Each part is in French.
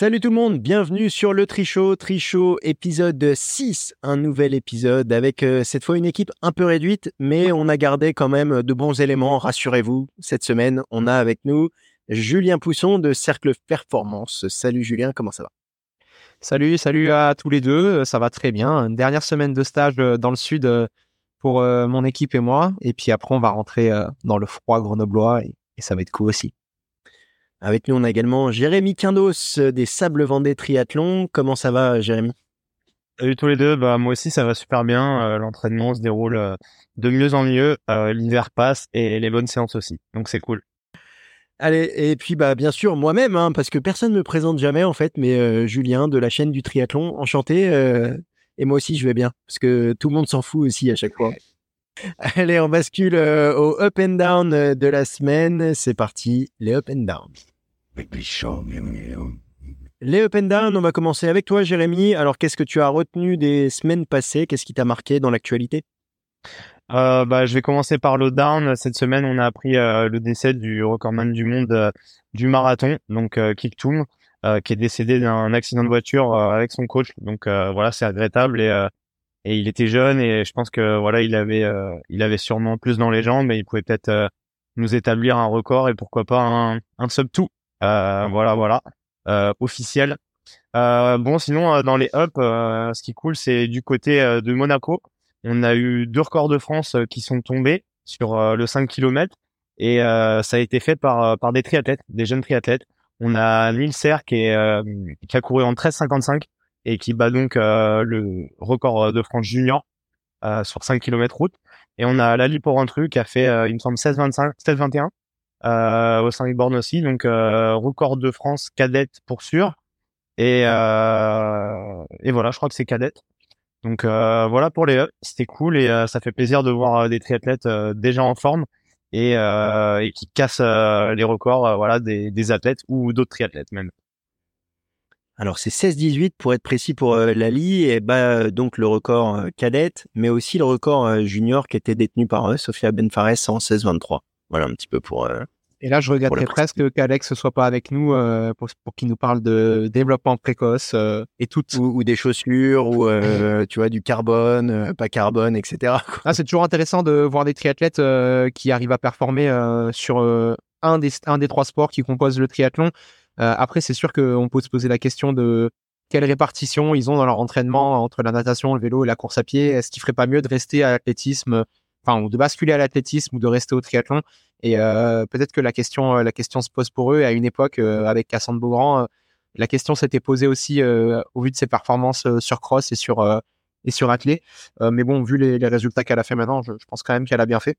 Salut tout le monde, bienvenue sur le Trichot, Trichot épisode 6, un nouvel épisode avec euh, cette fois une équipe un peu réduite, mais on a gardé quand même de bons éléments, rassurez-vous. Cette semaine, on a avec nous Julien Pousson de Cercle Performance. Salut Julien, comment ça va? Salut, salut à tous les deux, ça va très bien. Une dernière semaine de stage euh, dans le sud euh, pour mon équipe et moi, et puis après on va rentrer dans le froid grenoblois et, et ça va être cool aussi. Avec nous, on a également Jérémy Quindos des Sables Vendée Triathlon. Comment ça va, Jérémy? Salut tous les deux. Bah, moi aussi, ça va super bien. Euh, l'entraînement se déroule euh, de mieux en mieux. Euh, l'hiver passe et les bonnes séances aussi. Donc, c'est cool. Allez, et puis bah bien sûr moi-même, hein, parce que personne ne me présente jamais en fait, mais Julien de la chaîne du triathlon, enchanté. et moi aussi je vais bien, parce que tout le monde s'en fout aussi à chaque fois. Allez, on bascule au up and down de la semaine. C'est parti, les up and down. Les up and down, on va commencer avec toi, Jérémy. Alors, qu'est-ce que tu as retenu des semaines passées? Qu'est-ce qui t'a marqué dans l'actualité? Euh, bah, je vais commencer par le down. Cette semaine, on a appris euh, le décès du recordman du monde euh, du marathon, donc euh, Kiptoum, qui est décédé d'un accident de voiture avec son coach. Donc voilà, c'est regrettable et, et il était jeune et je pense que voilà, il avait il avait sûrement plus dans les jambes, mais il pouvait peut-être nous établir un record et pourquoi pas un, un sub tout. Euh, voilà, voilà, euh, officiel. Euh, bon, sinon dans les up, ce qui est cool, c'est du côté de Monaco. On a eu deux records de France qui sont tombés sur le 5 km et ça a été fait par par des triathlètes, des jeunes triathlètes. On a Nils Serre qui est qui a couru en 13,55 et qui bat donc le record de France junior sur 5 km route. Et on a Lali Porrentru qui a fait, il me semble, 16,25, 16,21 euh, au Saint-Born aussi. Donc euh, record de France cadette pour sûr. Et, euh, et voilà, je crois que c'est cadette. Donc voilà pour les c'était cool et ça fait plaisir de voir des triathlètes déjà en forme et, et qui cassent les records voilà des, des athlètes ou d'autres triathlètes même. Alors c'est 16-18 pour être précis pour Lali et bah donc le record cadette, mais aussi le record junior qui était détenu par Sofia Benfares en 16-23. Voilà un petit peu pour. Euh, et là, je regretterais presque qu'Alex ne soit pas avec nous euh, pour, pour qu'il nous parle de développement précoce euh, et tout. Ou, des chaussures, ou tu vois, du carbone, pas carbone, etc. Ah, c'est toujours intéressant de voir des triathlètes qui arrivent à performer sur un, des, un des trois sports qui composent le triathlon. Après, c'est sûr qu'on peut se poser la question de quelle répartition ils ont dans leur entraînement entre la natation, le vélo et la course à pied. Est-ce qu'il ferait pas mieux de rester à l'athlétisme enfin, ou de basculer à l'athlétisme ou de rester au triathlon? Et euh, peut-être que la question, euh, la question se pose pour eux. Et à une époque, euh, avec Cassandre Beaugrand, la question s'était posée aussi au vu de ses performances sur cross et sur et sur athlé. mais bon, vu les, résultats qu'elle a fait maintenant, je, pense quand même qu'elle a bien fait.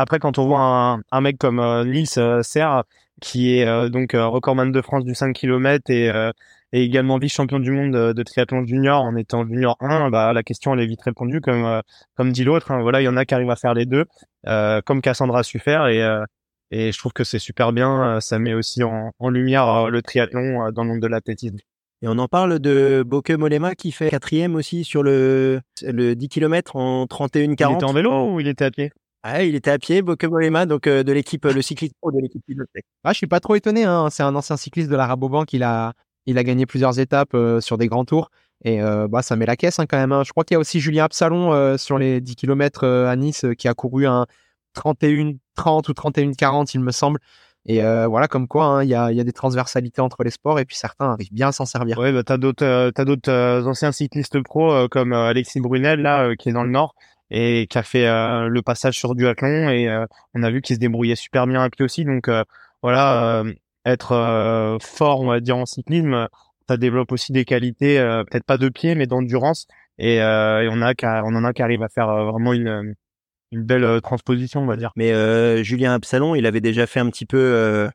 Après, quand on voit un, mec comme Nils Serre, qui est donc recordman de France du 5 km et et également vice-champion du monde de, triathlon junior en étant junior 1, bah, la question elle est vite répondue comme euh, comme dit l'autre. Hein. voilà, il y en a qui arrivent à faire les deux, euh, comme Cassandra a su faire et euh, et je trouve que c'est super bien. Ça met aussi en, en lumière le triathlon dans le monde de l'athlétisme. Et on en parle de Boke Molema qui fait quatrième aussi sur le, le 10 km en 31-40. Il était en vélo ou il était à pied? Ah, il était à pied, Boke Molema, donc de l'équipe, le cycliste de l'équipe Ah, je suis pas trop étonné. Hein. C'est un ancien cycliste de la Rabobank. Il a, il a gagné plusieurs étapes euh, sur des grands tours. Et euh, bah, ça met la caisse hein, quand même. Hein. Je crois qu'il y a aussi Julien Absalon euh, sur les 10 km à Nice qui a couru un 31-30 ou 31-40, il me semble. Et voilà, comme quoi, hein, il y, a, des transversalités entre les sports et puis certains arrivent bien à s'en servir. Oui, bah, tu as d'autres d'autres anciens cyclistes pro comme Alexis Brunel, là, qui est dans le Nord et qui a fait le passage sur duathlon. Et on a vu qu'il se débrouillait super bien à pied aussi. Donc voilà, être euh, fort, on va dire, en cyclisme, ça développe aussi des qualités, euh, peut-être pas de pied, mais d'endurance. Et, euh, et on, a, on en a qui arrivent à faire vraiment une, une belle transposition, on va dire. Mais Julien Absalon, il avait déjà fait un petit peu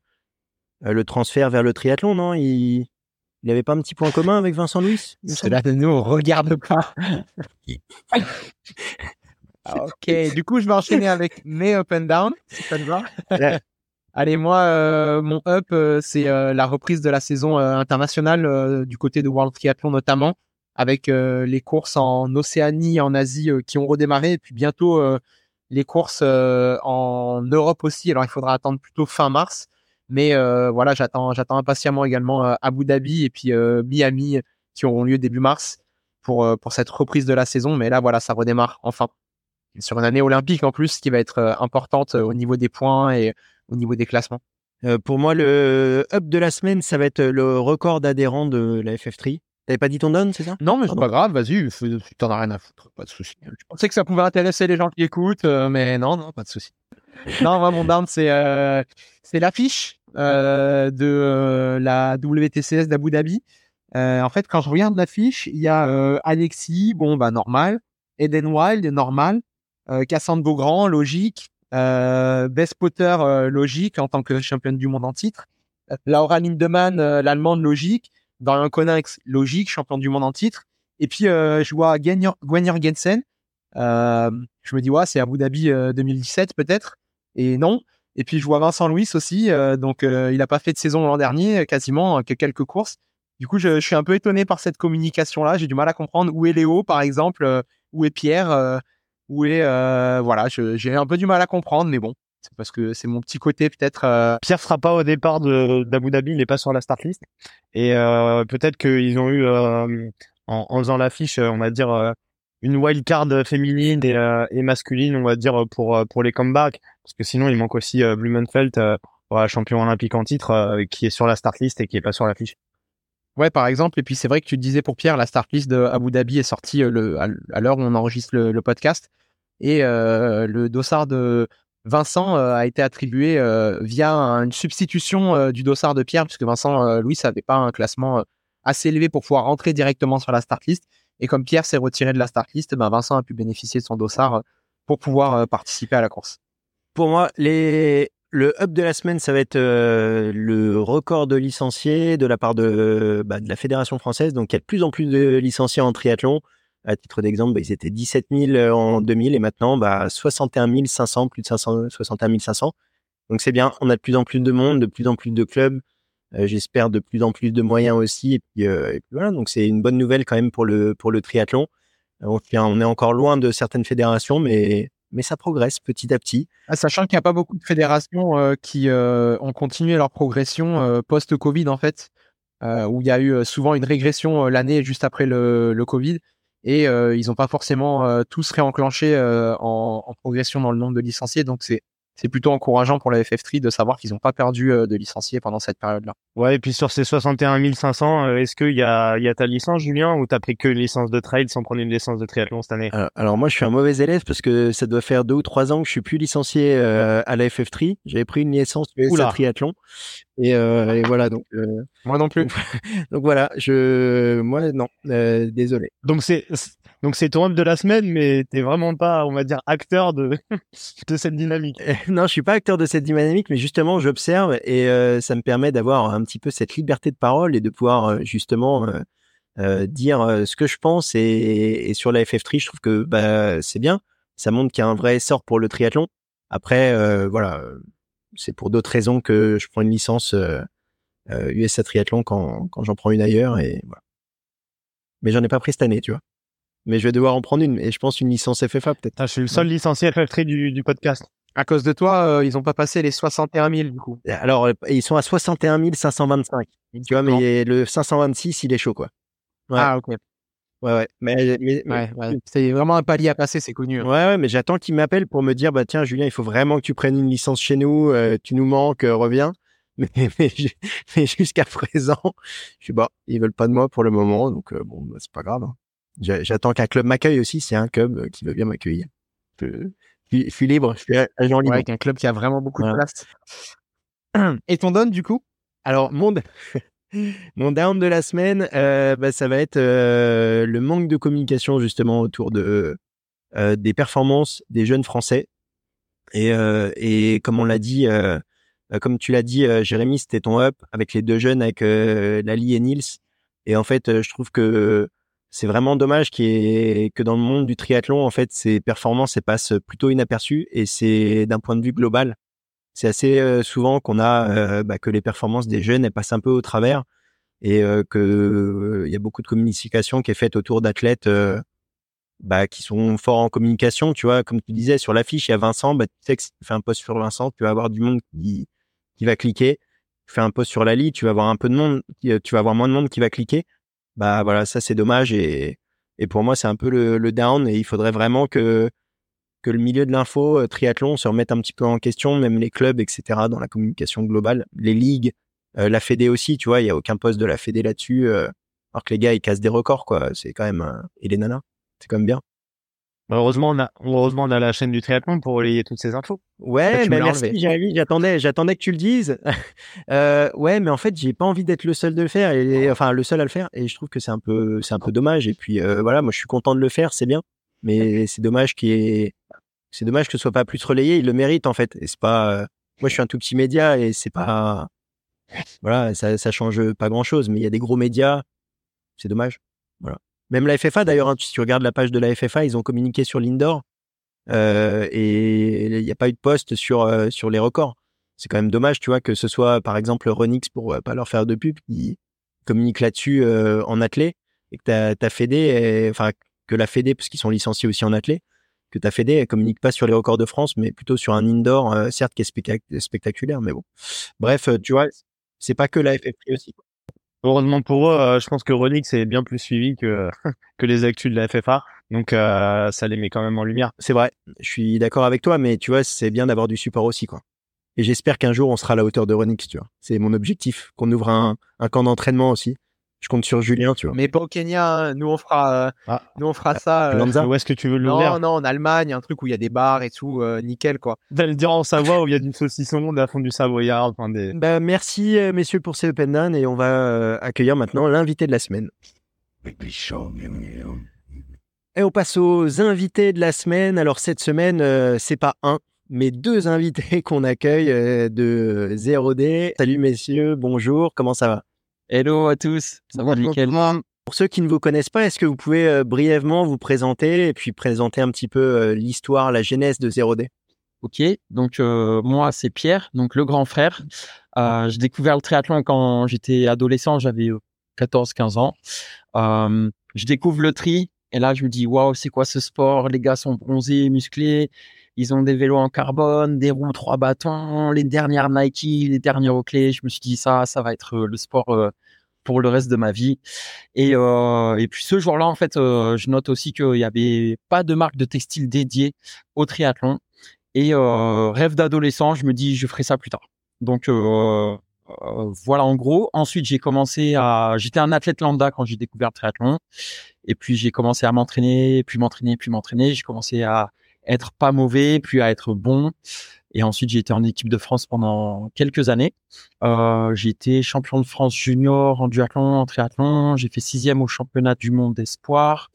le transfert vers le triathlon, non? Il... il avait pas un petit point commun avec Vincent Louis Cela ne nous regarde pas. Ah, ok, du coup, je vais enchaîner avec mes up and down, si ça te va. Allez, moi, euh, mon up, euh, c'est euh, la reprise de la saison internationale du côté de World Triathlon notamment, avec les courses en Océanie, en Asie qui ont redémarré, et puis bientôt les courses en Europe aussi. Alors, il faudra attendre plutôt fin mars. Mais voilà, j'attends, j'attends impatiemment également Abu Dhabi et puis Miami qui auront lieu début mars pour pour cette reprise de la saison. Mais là, voilà, ça redémarre enfin sur une année olympique en plus, qui va être importante au niveau des points et au niveau des classements. pour moi, le up de la semaine, ça va être le record d'adhérents de la FF3. T'avais pas dit ton down, c'est ça? Non, mais c'est pas grave, vas-y, t'en as rien à foutre, pas de souci. Je pensais que ça pouvait intéresser les gens qui écoutent, euh, mais non, non, pas de souci. non, moi, mon down, c'est euh, l'affiche euh, de la WTCS d'Abu Dhabi. en fait, quand je regarde l'affiche, il y a Alexis, bon, bah normal, Eden Wild, normal, Cassandre Beaugrand, logique, Best Potter, logique en tant que championne du monde en titre, Laura Lindemann, l'allemande, logique, Dorian Conex, logique, champion du monde en titre. Et puis, euh, je vois Gwen Jorgensen. Euh, je me dis, ouais, c'est Abu Dhabi 2017 euh, peut-être. Et non. Et puis, je vois Vincent Louis aussi. donc, il n'a pas fait de saison l'an dernier, quasiment, que quelques courses. Du coup, je, suis un peu étonné par cette communication-là. J'ai du mal à comprendre où est Léo, par exemple, où est Pierre, où est... voilà, j'ai un peu du mal à comprendre, mais bon. C'est parce que c'est mon petit côté peut-être. Euh... Pierre sera pas au départ d'Abu Dhabi, il n'est pas sur la start list. Et euh, peut-être qu'ils ont eu euh, en, faisant l'affiche, on va dire euh, une wild card féminine et, euh, et, masculine, on va dire pour pour les comebacks, parce que sinon il manque aussi Blumenfeld, champion olympique en titre, qui est sur la start list et qui est pas sur l'affiche. Ouais, par exemple. Et puis c'est vrai que tu disais pour Pierre, la start list de Abu Dhabi est sortie le, à l'heure où on enregistre le, podcast. Et le dossard de Vincent euh, a été attribué euh, via une substitution euh, du dossard de Pierre, puisque Vincent Louis n'avait pas un classement assez élevé pour pouvoir rentrer directement sur la start list. Et comme Pierre s'est retiré de la start list, ben Vincent a pu bénéficier de son dossard pour pouvoir participer à la course. Pour moi, les... le up de la semaine, ça va être le record de licenciés de la part de, bah, de la Fédération française. Donc, il y a de plus en plus de licenciés en triathlon. À titre d'exemple, bah, ils étaient 17 000 euh, en 2000 et maintenant bah, 61 500, plus de 500, 61 500. Donc c'est bien, on a de plus en plus de monde, de plus en plus de clubs. Euh, j'espère de plus en plus de moyens aussi. Et puis, euh, voilà, donc c'est une bonne nouvelle quand même pour le pour le triathlon. On, on est encore loin de certaines fédérations, mais mais ça progresse petit à petit. Ah, sachant qu'il n'y a pas beaucoup de fédérations euh, qui euh, ont continué leur progression euh, post-Covid en fait, où il y a eu souvent une régression l'année juste après le, Covid et ils n'ont pas forcément tous réenclenché en, en, progression dans le nombre de licenciés. Donc c'est c'est plutôt encourageant pour la FF3 de savoir qu'ils n'ont pas perdu de licenciés pendant cette période-là. Ouais, et puis sur ces 61 500, est-ce qu'il y a, y a ta licence, Julien, ou t'as pris que une licence de trail sans prendre une licence de triathlon cette année? Alors, moi, je suis un mauvais élève parce que ça doit faire deux ou trois ans que je suis plus licencié à la FF3. J'avais pris une licence de triathlon. Et, et, voilà, donc. moi non plus. donc voilà, je, moi non, désolé. Donc c'est donc c'est ton up de la semaine, mais t'es vraiment pas, on va dire, acteur de de cette dynamique. Non, je suis pas acteur de cette dynamique, mais justement, j'observe et euh, ça me permet d'avoir un petit peu cette liberté de parole et de pouvoir euh, justement euh, euh dire ce que je pense. Et, et, sur la FF3, je trouve que bah, c'est bien. Ça montre qu'il y a un vrai essor pour le triathlon. Après, voilà, c'est pour d'autres raisons que je prends une licence USA Triathlon quand quand j'en prends une ailleurs et voilà. Mais j'en ai pas pris cette année, tu vois mais je vais devoir en prendre une. Et je pense une licence FFA peut-être. Ah, je suis le seul licencié FF3 du, du podcast. À cause de toi, euh, ils ont pas passé les 61 000 du coup. Alors, ils sont à 61 525. Tu vois, mais le 526, il est chaud quoi. Ouais. Ah ok. Ouais, ouais. Mais, mais, ouais, ouais. c'est vraiment un palier à passer, c'est connu. Hein. Ouais, ouais, mais j'attends qu'ils m'appellent pour me dire, bah tiens, Julien, il faut vraiment que tu prennes une licence chez nous, euh, tu nous manques, euh, reviens. Mais, mais, mais jusqu'à présent, je suis bah, ils veulent pas de moi pour le moment, donc bon, bah, c'est pas grave. Hein. J'attends qu'un club m'accueille aussi. C'est un club euh, qui veut bien m'accueillir. Je, je, suis libre. Je suis agent libre. Ouais, un club qui a vraiment beaucoup de place. Et ton donne du coup? Alors mon mon down de la semaine, euh, bah, ça va être euh, le manque de communication justement autour de euh, des performances des jeunes Français. Et, euh, et comme on l'a dit, euh, comme tu l'as dit, Jérémy, c'était ton up avec les deux jeunes, avec Lali et Nils. Et en fait, je trouve que c'est vraiment dommage que dans le monde du triathlon, en fait, ces performances passent plutôt inaperçues et c'est d'un point de vue global. C'est assez souvent qu'on a bah, que les performances des jeunes elles passent un peu au travers et que il y a beaucoup de communication qui est faite autour d'athlètes bah, qui sont forts en communication. Tu vois, comme tu disais sur l'affiche, il y a Vincent. Bah, tu sais que si tu fais un post sur Vincent, tu vas avoir du monde qui, qui va cliquer. fais un post sur Lali, tu vas avoir un peu de monde, tu vas avoir moins de monde qui va cliquer. Bah voilà, ça c'est dommage et, et pour moi c'est un peu le, le down et il faudrait vraiment que que le milieu de l'info, euh, triathlon, se remette un petit peu en question, même les clubs, etc., dans la communication globale, les ligues, euh, la Fédé aussi, tu vois, il y a aucun poste de la Fédé là-dessus, euh, alors que les gars, ils cassent des records, quoi. C'est quand même... et les nanas, c'est quand même bien. Heureusement, on a, heureusement, on a la chaîne du triathlon pour relayer toutes ces infos. Ouais, mais merci, j'attendais, j'attendais que tu le dises. euh, ouais, mais en fait, j'ai pas envie d'être le seul de le faire, et, enfin, le seul à le faire, et je trouve que c'est un peu, c'est un peu dommage. Et puis, voilà, moi, je suis content de le faire, c'est bien, mais c'est dommage qu'il y ait c'est dommage que ce soit pas plus relayé. Il le mérite en fait. Et c'est pas. Euh, moi, je suis un tout petit média et c'est pas. Voilà, ça, ça change pas grand chose. Mais il y a des gros médias. C'est dommage. Voilà. Même la FFA d'ailleurs. Hein, si tu regardes la page de la FFA, ils ont communiqué sur l'indoor euh, et il n'y a pas eu de poste sur euh, sur les records. C'est quand même dommage, tu vois, que ce soit par exemple Renix pour pas leur faire de pub, qui communique là-dessus en athlée et que ta Fédé, enfin que la Fédé, parce qu'ils sont licenciés aussi en athlée, que ta Fédé, elle communique pas sur les records de France, mais plutôt sur un indoor, euh, certes, qui est spectaculaire, mais bon. Bref, euh, tu vois, c'est pas que la FFP aussi. Heureusement pour eux, euh, je pense que Renix est bien plus suivi que, que les actus de la FFA. Donc, ça les met quand même en lumière. C'est vrai. Je suis d'accord avec toi, mais tu vois, c'est bien d'avoir du support aussi, quoi. Et j'espère qu'un jour, on sera à la hauteur de Renix, tu vois. C'est mon objectif, qu'on ouvre un, un camp d'entraînement aussi je compte sur Julien, tu vois. Mais pas au Kenya, hein. nous on fera, euh, ah. nous on fera ça. Euh, où est-ce que tu veux l'ouvrir Non, non, en Allemagne, un truc où il y a des bars et tout, euh, nickel quoi. D'aller dire en Savoie où il y a du saucisson de la fond du Savoyard. Enfin des... Bah, merci messieurs pour ces open down et on va accueillir maintenant l'invité de la semaine. Et on passe aux invités de la semaine. Alors cette semaine, c'est pas un, mais deux invités qu'on accueille de 0D. Salut messieurs, bonjour, comment ça va? Hello à tous, ça va nickel. Pour ceux qui ne vous connaissent pas, est-ce que vous pouvez euh, brièvement vous présenter et puis présenter un petit peu euh, l'histoire, la genèse de 0D Ok, donc euh, moi c'est Pierre, donc le grand frère. j'ai découvert le triathlon quand j'étais adolescent, j'avais 14-15 ans. je découvre le tri et là je me dis waouh c'est quoi ce sport? Les gars sont bronzés, musclés, ils ont des vélos en carbone, des roues trois bâtons, les dernières Nike, les dernières clés. Je me suis dit ça, ça va être le sport pour le reste de ma vie. Et, euh, et puis ce jour-là, en fait, euh, je note aussi qu'il n'y avait pas de marque de textile dédiée au triathlon. Et euh, rêve d'adolescent, je me dis, je ferai ça plus tard. Donc euh, euh, voilà, en gros. Ensuite, j'ai commencé à, j'étais un athlète lambda quand j'ai découvert le triathlon. Et puis j'ai commencé à m'entraîner, puis m'entraîner, puis m'entraîner. J'ai commencé à être pas mauvais, puis à être bon. Et ensuite, j'ai été en équipe de France pendant quelques années. Euh, j'ai été champion de France junior en duathlon, en triathlon. J'ai fait sixième au championnat du monde d'espoir.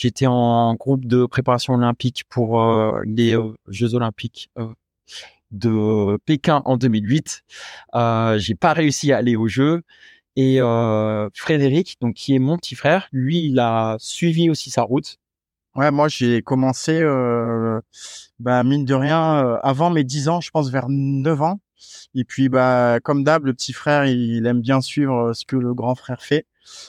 J'étais en groupe de préparation olympique pour euh, les euh, Jeux olympiques de Pékin en 2008. Euh, j'ai pas réussi à aller aux Jeux. Et Frédéric, donc qui est mon petit frère, lui, il a suivi aussi sa route. Ouais, moi j'ai commencé, euh, bah, mine de rien, euh, avant mes 10 ans, je pense vers 9 ans. Et puis, bah, comme d'hab, le petit frère, il, aime bien suivre euh, ce que le grand frère fait.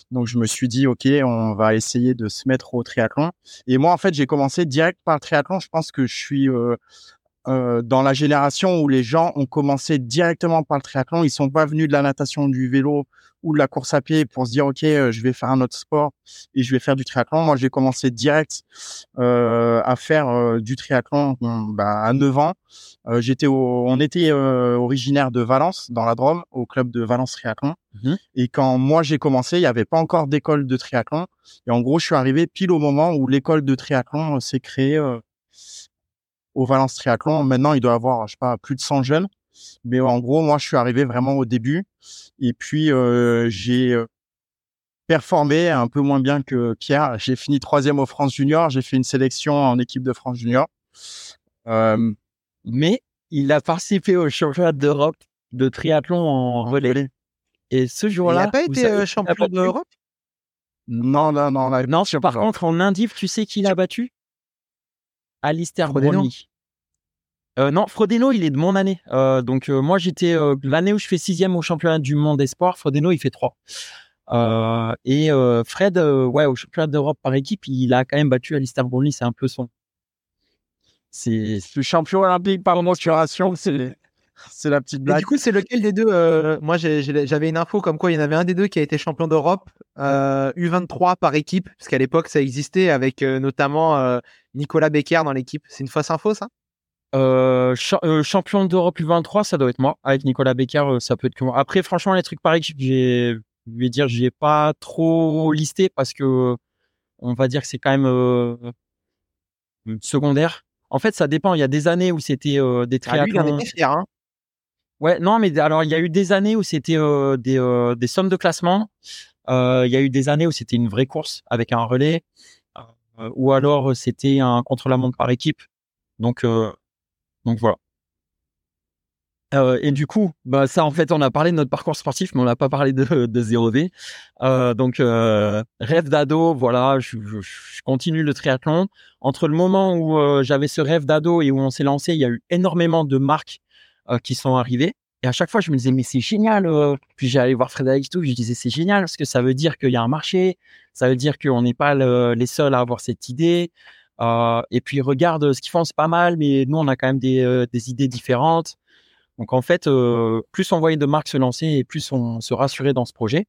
Donc, je me suis dit, OK, on va essayer de se mettre au triathlon. Et moi, en fait, j'ai commencé direct par le triathlon. Je pense que je suis euh, dans la génération où les gens ont commencé directement par le triathlon. Ils sont pas venus de la natation, du vélo ou de la course à pied pour se dire ok euh, je vais faire un autre sport et je vais faire du triathlon. Moi j'ai commencé direct euh, à faire euh, du triathlon bah, à 9 ans. Euh, j'étais on était originaire de Valence dans la Drôme au club de Valence triathlon. Mmh et quand moi j'ai commencé il n'y avait pas encore d'école de triathlon. Et en gros je suis arrivé pile au moment où l'école de triathlon s'est créée au Valence triathlon. Maintenant il doit y avoir je sais pas plus de 100 jeunes mais en gros, moi, je suis arrivé vraiment au début. Et puis, euh, j'ai euh, performé un peu moins bien que Pierre. J'ai fini troisième au France Junior. J'ai fait une sélection en équipe de France Junior. Euh, mais il a participé au championnat d'Europe de triathlon en relais. Et ce jour-là, il n'a pas été champion d'Europe? Non, non, non. Non, par contre, en Indif, tu sais qui l'a battu? Alistair Brownlee. Euh, non, Frodeno, il est de mon année. Euh, donc euh, moi, j'étais euh, l'année où je fais sixième au championnat du monde espoir. Frodeno, il fait trois. Euh, et Fred, ouais, au championnat d'Europe par équipe, il a quand même battu Alistair Brownlee. C'est un peu son. C'est le champion olympique par mensuration. C'est C'est la petite Et blague. du coup, c'est lequel des deux Moi, j'avais une info comme quoi il y en avait un des deux qui a été champion d'Europe, euh, U23 par équipe, parce qu'à l'époque, ça existait avec notamment Nicolas Becker dans l'équipe. C'est une fausse info, ça? Euh, cha- euh, champion d'Europe U23, ça doit être moi. Avec Nicolas Becker, euh, ça peut être que moi. Après, franchement, les trucs par équipe, j'ai, je vais dire, j'ai pas trop listé parce que on va dire que c'est quand même euh, secondaire. En fait, ça dépend. Il y a des années où c'était euh, des Ah, triathlons. fier. Hein. Ouais, non, mais alors il y a eu des années où c'était euh, des, euh, des sommes de classement. Euh, Il y a eu des années où c'était une vraie course avec un relais, euh, ou alors c'était un contre-la-montre par équipe. Donc, euh, donc voilà. Euh, et du coup, bah ça en fait, on a parlé de notre parcours sportif, mais on n'a pas parlé de, de 0V. Euh, donc euh, rêve d'ado, voilà, je, continue le triathlon. Entre le moment où j'avais ce rêve d'ado et où on s'est lancé, il y a eu énormément de marques qui sont arrivées. Et à chaque fois, je me disais, mais c'est génial. Puis j'allais voir Frédéric et tout, je disais, c'est génial parce que ça veut dire qu'il y a un marché, ça veut dire qu'on n'est pas le- les seuls à avoir cette idée. Euh, et puis regarde ce qu'ils font, c'est pas mal, mais nous, on a quand même des, euh, des idées différentes. Donc en fait, euh, plus on voyait de marques se lancer et plus on se rassurait dans ce projet.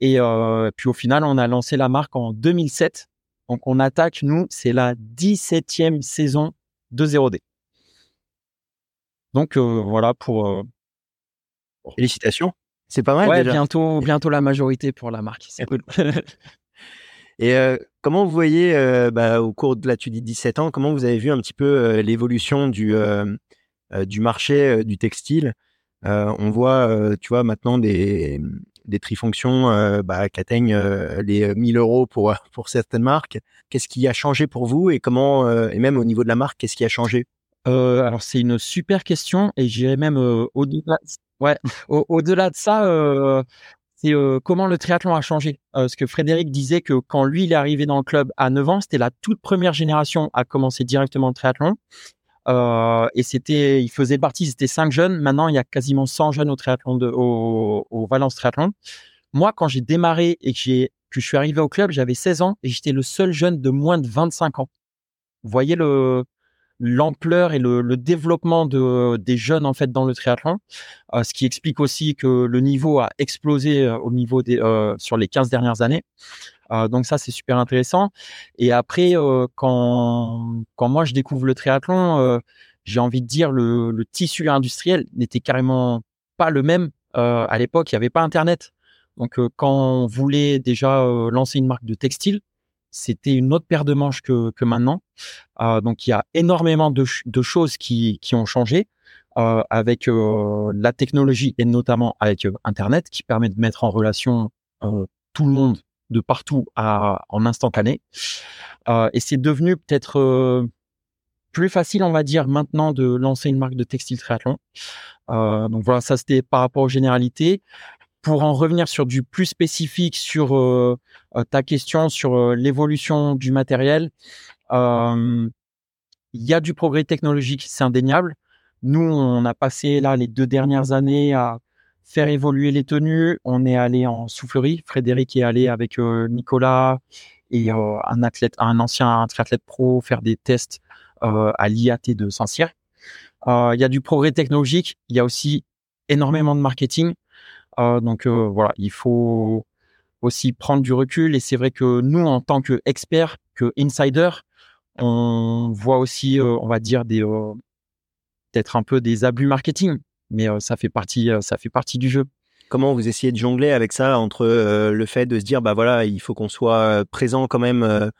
Et euh, puis au final, on a lancé la marque en 2007. Donc on attaque, nous, c'est la 17e saison de 0D. Donc euh, voilà pour euh, Félicitations. C'est pas mal ouais, déjà. bientôt bientôt la majorité pour la marque. C'est cool. Et comment vous voyez, bah, au cours de là, tu dis 17 ans, comment vous avez vu un petit peu l'évolution du, du marché du textile? On voit, tu vois, maintenant des, des trifonctions bah, qui atteignent les 1000 euros pour, pour certaines marques. Qu'est-ce qui a changé pour vous et comment, et même au niveau de la marque, qu'est-ce qui a changé? Alors c'est une super question et j'irais même au-delà. Ouais, au- au-delà de ça, c'est euh, comment le triathlon a changé? Euh, ce que Frédéric disait que quand lui il est arrivé dans le club à 9 ans, c'était la toute première génération à commencer directement le triathlon. Euh, et c'était, il faisait partie, c'était cinq jeunes. Maintenant, il y a quasiment 100 jeunes au triathlon de, au, Valence Triathlon. Moi, quand j'ai démarré et que que je suis arrivé au club, j'avais 16 ans et j'étais le seul jeune de moins de 25 ans. Vous voyez le, l'ampleur et le, le développement de, des jeunes en fait dans le triathlon, euh, ce qui explique aussi que le niveau a explosé euh, au niveau des euh, sur les 15 dernières années. Euh, donc ça c'est super intéressant. Et après euh, quand quand moi je découvre le triathlon, euh, j'ai envie de dire le, le tissu industriel n'était carrément pas le même à l'époque. Il n'y avait pas Internet. Donc quand on voulait déjà lancer une marque de textile, c'était une autre paire de manches que, maintenant. Euh, donc il y a énormément de, ch- de choses qui, ont changé euh, avec euh, la technologie et notamment avec Internet qui permet de mettre en relation tout le monde de partout en instantané. Et c'est devenu peut-être plus facile, on va dire, maintenant de lancer une marque de textile triathlon. Donc voilà, ça c'était par rapport aux généralités. Pour en revenir sur du plus spécifique sur euh, euh, ta question sur euh, l'évolution du matériel, euh, il y a du progrès technologique, c'est indéniable. Nous, on a passé là les deux dernières années à faire évoluer les tenues. On est allé en soufflerie. Frédéric est allé avec Nicolas et un athlète, un ancien triathlète pro faire des tests à l'IAT de Saint-Cyr. Il y a du progrès technologique. Il y a aussi énormément de marketing. Euh, donc euh, voilà, il faut aussi prendre du recul. Et c'est vrai que nous, en tant qu'experts, que insiders, on voit aussi, euh, on va dire, euh, peut-être un peu des abus marketing, mais ça fait partie, ça fait partie du jeu. Comment vous essayez de jongler avec ça entre le fait de se dire bah voilà il faut qu'on soit présent quand même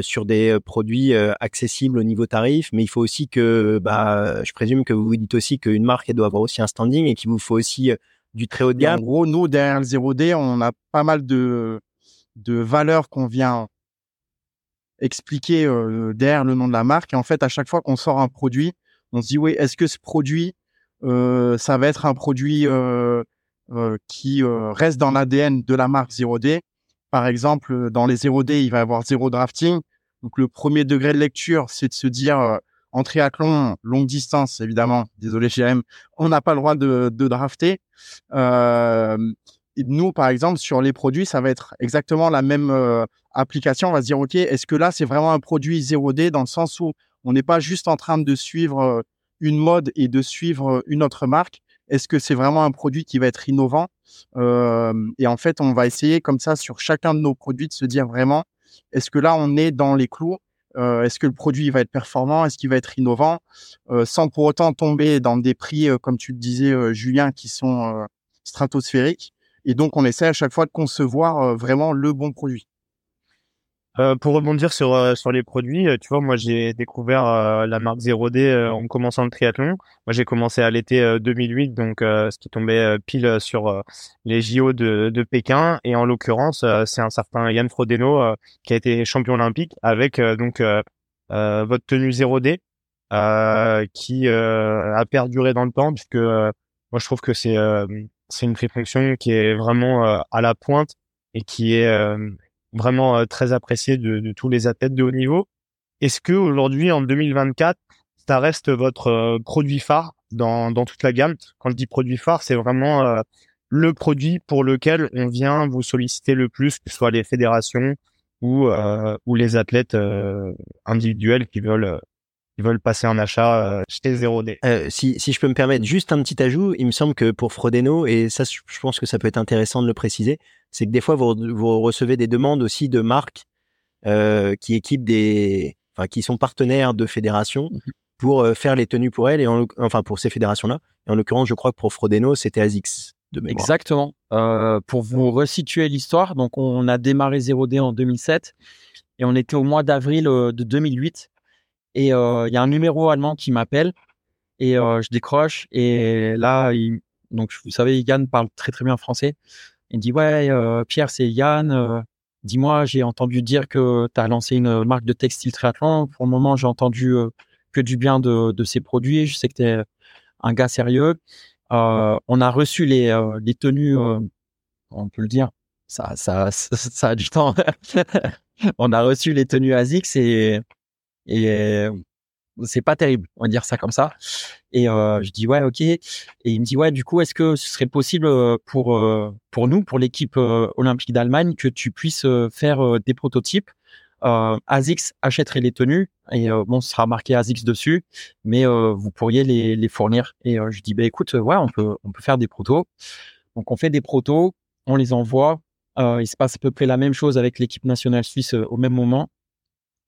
sur des produits accessibles au niveau tarif, mais il faut aussi que bah je présume que vous vous dites aussi qu'une marque elle doit avoir aussi un standing et qu'il vous faut aussi du très haut de Et en gamme. gros, nous, derrière le 0D, on a pas mal de, de valeurs qu'on vient expliquer euh, derrière le nom de la marque. Et en fait, à chaque fois qu'on sort un produit, on se dit, oui, est-ce que ce produit, euh, ça va être un produit euh, qui reste dans l'ADN de la marque 0D Par exemple, dans les 0D, il va y avoir zéro drafting. Donc, le premier degré de lecture, c'est de se dire, en triathlon, longue distance, évidemment, désolé GM, on n'a pas le droit de, drafter. Euh, nous, par exemple, sur les produits, ça va être exactement la même euh, application. On va se dire, OK, est-ce que là, c'est vraiment un produit 0D dans le sens où on n'est pas juste en train de suivre euh, une mode et de suivre une autre marque? Est-ce que c'est vraiment un produit qui va être innovant? Et en fait, on va essayer comme ça sur chacun de nos produits de se dire vraiment, est-ce que là, on est dans les clous Est-ce que le produit va être performant? Est-ce qu'il va être innovant? Sans pour autant tomber dans des prix, comme tu le disais, Julien, qui sont stratosphériques. Et donc, on essaie à chaque fois de concevoir vraiment le bon produit. Euh, pour rebondir sur euh, sur les produits, euh, tu vois, moi j'ai découvert la marque 0D en commençant le triathlon. Moi j'ai commencé à l'été 2008, donc ce qui tombait pile sur les JO de, de Pékin. Et en l'occurrence, c'est un certain Yann Frodeno qui a été champion olympique avec donc votre tenue 0D qui a perduré dans le temps, puisque moi je trouve que c'est c'est une fonction qui est vraiment à la pointe et qui est vraiment euh, très apprécié de, de, tous les athlètes de haut niveau. Est-ce que aujourd'hui, en 2024, ça reste votre euh, produit phare dans, dans toute la gamme? Quand je dis produit phare, c'est vraiment euh, le produit pour lequel on vient vous solliciter le plus, que ce soit les fédérations ou, ou les athlètes individuels qui veulent qui veulent passer un achat chez 0D. Euh, si, si je peux me permettre juste un petit ajout, il me semble que pour Frodeno, et ça je pense que ça peut être intéressant de le préciser, c'est que des fois vous, vous recevez des demandes aussi de marques euh, qui équipent des, enfin qui sont partenaires de fédérations mmh pour euh, faire les tenues pour elles et enfin pour ces fédérations-là. Et en l'occurrence, je crois que pour Frodeno, c'était Azix. De mémoire. Exactement. Euh, pour vous resituer l'histoire, donc on a démarré 0D en 2007 et on était au mois d'avril de 2008 et il y a un numéro allemand qui m'appelle et je décroche et là, il, donc vous savez, Yann parle très très bien français. Il dit ouais, Pierre, c'est Yann. Dis-moi, j'ai entendu dire que tu as lancé une marque de textile triathlon. Pour le moment, j'ai entendu que du bien de, de ces produits. Je sais que tu es un gars sérieux. on a reçu les, tenues, on peut le dire, ça, ça, ça, a du temps. on a reçu les tenues ASICS et c'est pas terrible, on va dire ça comme ça. Et euh, je dis ouais, ok. Et il me dit ouais, du coup, est-ce que ce serait possible pour pour nous, pour l'équipe olympique d'Allemagne, que tu puisses faire des prototypes? Euh, ASICS achèterait les tenues et bon, ce sera marqué ASICS dessus, mais vous pourriez les, les fournir. Et je dis bah écoute, ouais, on peut on peut faire des protos. Donc on fait des protos, on les envoie. il se passe à peu près la même chose avec l'équipe nationale suisse au même moment.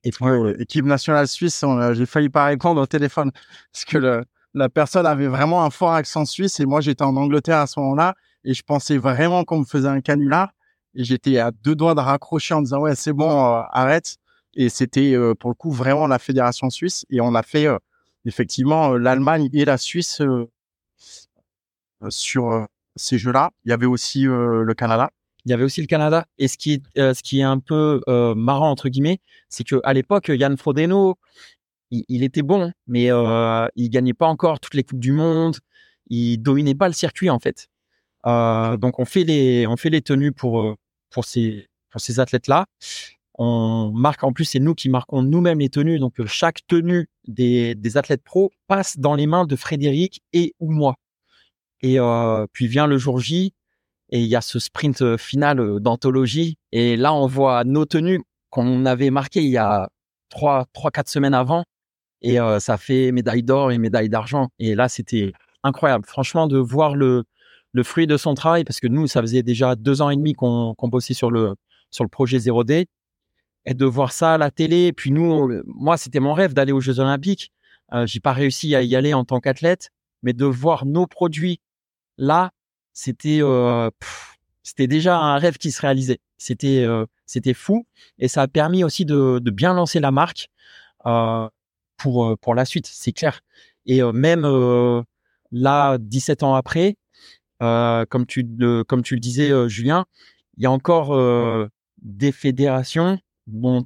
Et équipe nationale suisse, j'ai failli pas répondre au téléphone parce que la personne avait vraiment un fort accent suisse et moi j'étais en Angleterre à ce moment-là et je pensais vraiment qu'on me faisait un canular et j'étais à deux doigts de raccrocher en disant ouais c'est bon euh, arrête. Et c'était euh, pour le coup vraiment la fédération suisse et on a fait euh, effectivement l'Allemagne et la Suisse sur ces jeux-là. Il y avait aussi le Canada il y avait aussi le Canada. Et ce qui est, euh, ce qui est un peu euh, marrant, entre guillemets, c'est que à l'époque, Yann Frodeno, il, était bon, mais euh, il gagnait pas encore toutes les Coupes du Monde. Il dominait pas le circuit, en fait. Euh, donc, on fait les, on fait les tenues pour, pour ces, pour ces athlètes-là. On marque, en plus, c'est nous qui marquons nous-mêmes les tenues. Donc, chaque tenue des, des athlètes pro passe dans les mains de Frédéric et ou moi. Et puis vient le jour J, et il y a ce sprint euh, final euh, d'anthologie. Et là, on voit nos tenues qu'on avait marquées il y a trois, trois, quatre semaines avant. Et euh, ça fait médaille d'or et médaille d'argent. Et là, c'était incroyable. Franchement, de voir le, fruit de son travail, parce que nous, ça faisait déjà deux ans et demi qu'on bossait sur le, sur le projet 0D. Et de voir ça à la télé. Et puis nous, moi, c'était mon rêve d'aller aux Jeux Olympiques. Euh, J'ai pas réussi à y aller en tant qu'athlète, mais de voir nos produits là, c'était euh, c'était déjà un rêve qui se réalisait. C'était euh, c'était fou et ça a permis aussi de, bien lancer la marque euh, pour pour la suite, c'est clair. Et même là, 17 ans après, comme tu le comme tu le disais, Julien, il y a encore des fédérations. Bon,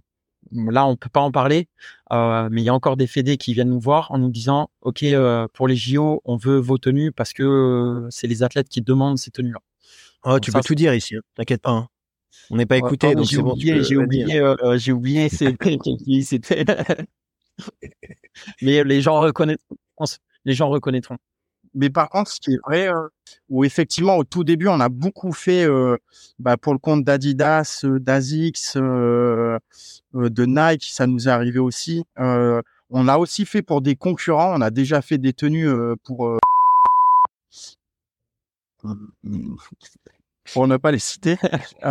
là, on peut pas en parler, euh, mais il y a encore des fédés qui viennent nous voir en nous disant, OK, euh, pour les JO, on veut vos tenues parce que euh, c'est les athlètes qui demandent ces tenues-là. Oh, tu peux tout dire ici, hein. t'inquiète pas. Hein. On n'est pas écouté, donc j'ai oublié, j'ai oublié, j'ai oublié, c'était. mais les gens reconnaîtront. Les gens reconnaîtront. Mais par contre, ce qui est vrai, euh, où effectivement, au tout début, on a beaucoup fait euh, bah, pour le compte d'Adidas, euh, d'Asics, euh, de Nike, ça nous est arrivé aussi. On a aussi fait pour des concurrents. On a déjà fait des tenues pour pour ne pas les citer.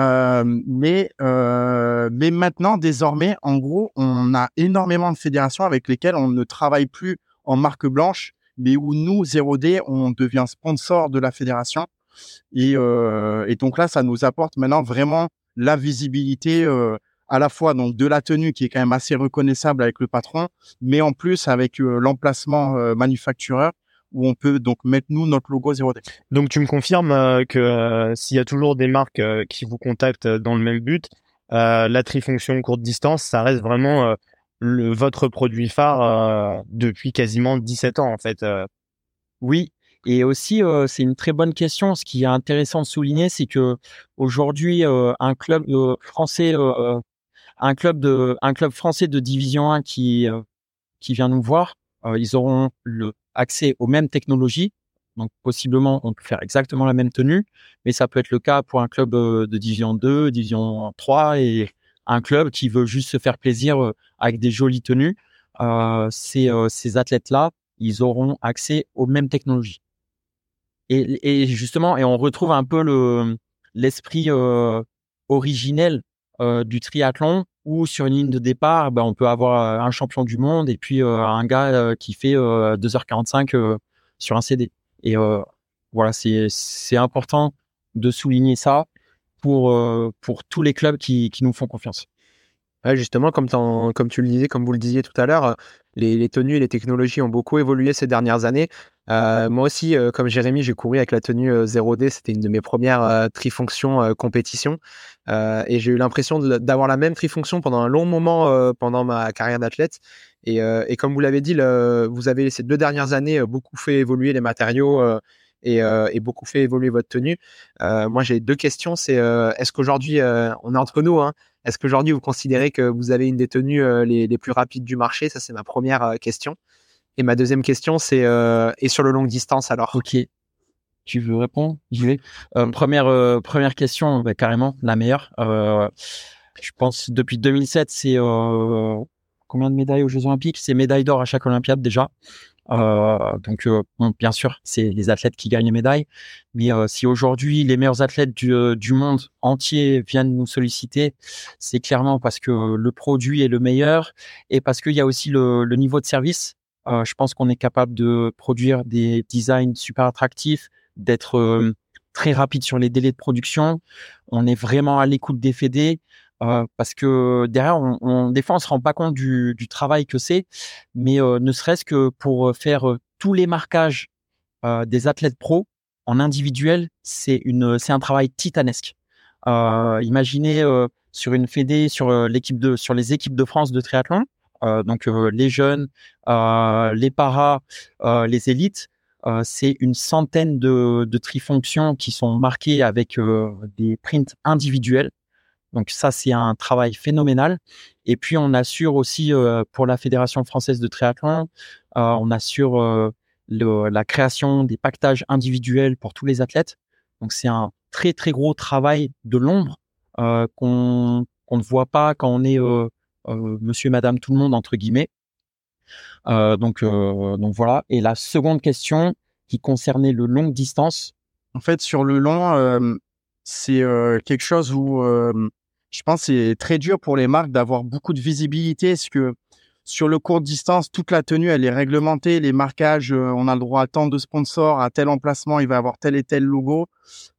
Mais mais maintenant, désormais, en gros, on a énormément de fédérations avec lesquelles on ne travaille plus en marque blanche, mais où nous, 0D, on devient sponsor de la fédération. Et, euh, et donc là, ça nous apporte maintenant vraiment la visibilité euh, à la fois donc de la tenue qui est quand même assez reconnaissable avec le patron, mais en plus avec euh, l'emplacement euh, manufactureur où on peut donc mettre nous notre logo 0D. Donc tu me confirmes euh, que euh, s'il y a toujours des marques qui vous contactent dans le même but, la trifonction courte distance, ça reste vraiment le, votre produit phare euh, depuis quasiment 17 ans en fait. euh. Oui, et aussi euh, c'est une très bonne question. Ce qui est intéressant de souligner, c'est que aujourd'hui euh, un club euh, français, euh, un club de, un club français de division 1 qui qui vient nous voir, ils auront le accès aux mêmes technologies. Donc possiblement on peut faire exactement la même tenue, mais ça peut être le cas pour un club de division 2, division 3 et un club qui veut juste se faire plaisir euh, avec des jolies tenues. Euh, ces, euh, ces athlètes-là, ils auront accès aux mêmes technologies. Et, justement, et on retrouve un peu le l'esprit euh, originel du triathlon où sur une ligne de départ, ben, on peut avoir un champion du monde et puis un gars qui fait euh, 2h45 euh, sur un CD. Et voilà, c'est c'est important de souligner ça pour euh, pour tous les clubs qui qui nous font confiance. Justement, comme, comme tu le disais, comme vous le disiez tout à l'heure, les, tenues et les technologies ont beaucoup évolué ces dernières années. Euh, moi aussi, euh, comme Jérémy, j'ai couru avec la tenue euh, 0D. C'était une de mes premières trifonctions compétition. Et j'ai eu l'impression d'avoir la même trifonction pendant un long moment pendant ma carrière d'athlète. Et, et comme vous l'avez dit, vous avez ces deux dernières années beaucoup fait évoluer les matériaux et, euh, et beaucoup fait évoluer votre tenue. Euh, moi, j'ai deux questions. C'est euh, est-ce qu'aujourd'hui, on est entre nous, hein, est-ce qu'aujourd'hui, vous considérez que vous avez une des tenues les, plus rapides du marché? Ça, c'est ma première question. Et ma deuxième question, c'est et sur le longue distance alors? Ok. Tu veux répondre? J'y vais. Première première question, bah, carrément la meilleure. Je pense depuis 2007, c'est combien de médailles aux Jeux Olympiques? C'est médaille d'or à chaque Olympiade déjà. Euh, donc euh, bon, bien sûr, c'est les athlètes qui gagnent les médailles. Mais euh, si aujourd'hui les meilleurs athlètes du, euh, du monde entier viennent nous solliciter, c'est clairement parce que le produit est le meilleur et parce qu'il y a aussi le, le niveau de service. Euh, je pense qu'on est capable de produire des designs super attractifs, d'être euh, très rapide sur les délais de production. On est vraiment à l'écoute des fédés euh, parce que derrière, on, on, des fois, on se rend pas compte du, du travail que c'est, mais euh, ne serait-ce que pour faire euh, tous les marquages euh, des athlètes pros en individuel, c'est une, c'est un travail titanesque. Euh, imaginez euh, sur une fédé, sur euh, l'équipe de, sur les équipes de France de triathlon, euh, donc euh, les jeunes, euh, les paras, euh, les élites, euh, c'est une centaine de, de trifonctions qui sont marquées avec euh, des prints individuels. Donc ça, c'est un travail phénoménal. Et puis on assure aussi euh, pour la Fédération française de triathlon, euh, on assure euh, la création des pactages individuels pour tous les athlètes. Donc c'est un très très gros travail de l'ombre qu'on ne voit pas quand on est Monsieur, Madame, tout le monde entre guillemets. Donc voilà. Et la seconde question qui concernait le longue distance. En fait, sur le long, c'est quelque chose où je pense que c'est très dur pour les marques d'avoir beaucoup de visibilité. Parce que sur le court distance, toute la tenue, elle est réglementée. Les marquages, euh, on a le droit à tant de sponsors, à tel emplacement, il va avoir tel et tel logo.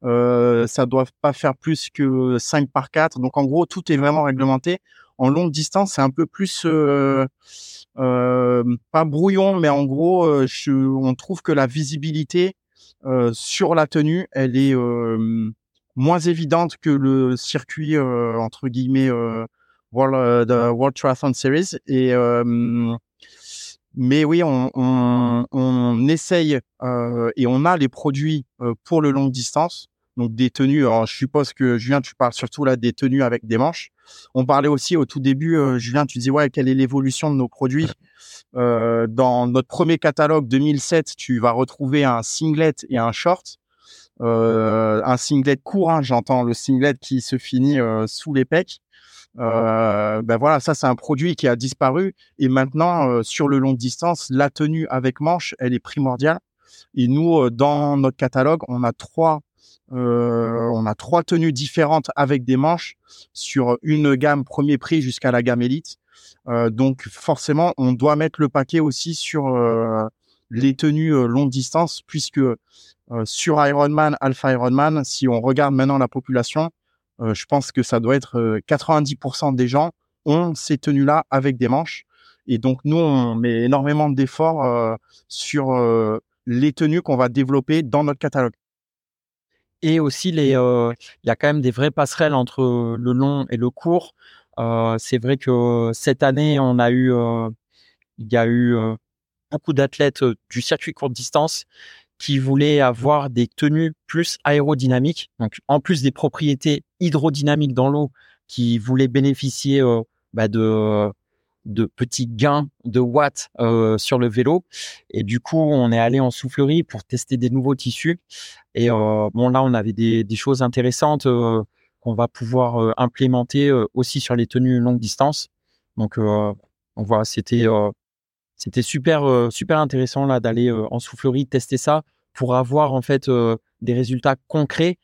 Euh, ça doit pas faire plus que 5 par 4. Donc, en gros, tout est vraiment réglementé. En longue distance, c'est un peu plus... Euh, euh, pas brouillon, mais en gros, euh, je, on trouve que la visibilité euh, sur la tenue, elle est moins évidente que le circuit euh, entre guillemets euh, World, euh, World Triathlon Series. Et euh, mais oui, on, on, on essaye euh, et on a les produits pour le longue distance. Donc des tenues. Alors je suppose que Julien, tu parles surtout là des tenues avec des manches. On parlait aussi au tout début, Julien, tu disais ouais, quelle est l'évolution de nos produits. Dans notre premier catalogue 2007, tu vas retrouver un singlet et un short. Euh, un singlet court, hein, j'entends le singlet qui se finit euh, sous les pecs. Euh, ben voilà, ça c'est un produit qui a disparu et maintenant euh, sur le long distance, la tenue avec manche, elle est primordiale. Et nous, euh, dans notre catalogue, on a trois, on a trois tenues différentes avec des manches sur une gamme premier prix jusqu'à la gamme élite. donc forcément, on doit mettre le paquet aussi sur les tenues longue distance, puisque sur Ironman, Alpha Ironman, si on regarde maintenant la population, euh, je pense que ça doit être 90% euh, des gens ont ces tenues-là avec des manches. Et donc, nous, on met énormément d'efforts euh, sur les tenues qu'on va développer dans notre catalogue. Et aussi, les, il y a quand même des vraies passerelles entre le long et le court. c'est vrai que cette année, on a eu, il y a eu beaucoup d'athlètes du circuit courte distance qui voulaient avoir des tenues plus aérodynamiques, donc en plus des propriétés hydrodynamiques dans l'eau, qui voulaient bénéficier euh, bah de de petits gains de watts euh, sur le vélo. Et du coup, on est allé en soufflerie pour tester des nouveaux tissus. Et euh, bon, là, on avait des, des choses intéressantes euh, qu'on va pouvoir euh, implémenter euh, aussi sur les tenues longue distance. Donc, on voit, c'était c'était super euh, super intéressant d'aller euh, en soufflerie tester ça pour avoir en fait euh, des résultats concrets,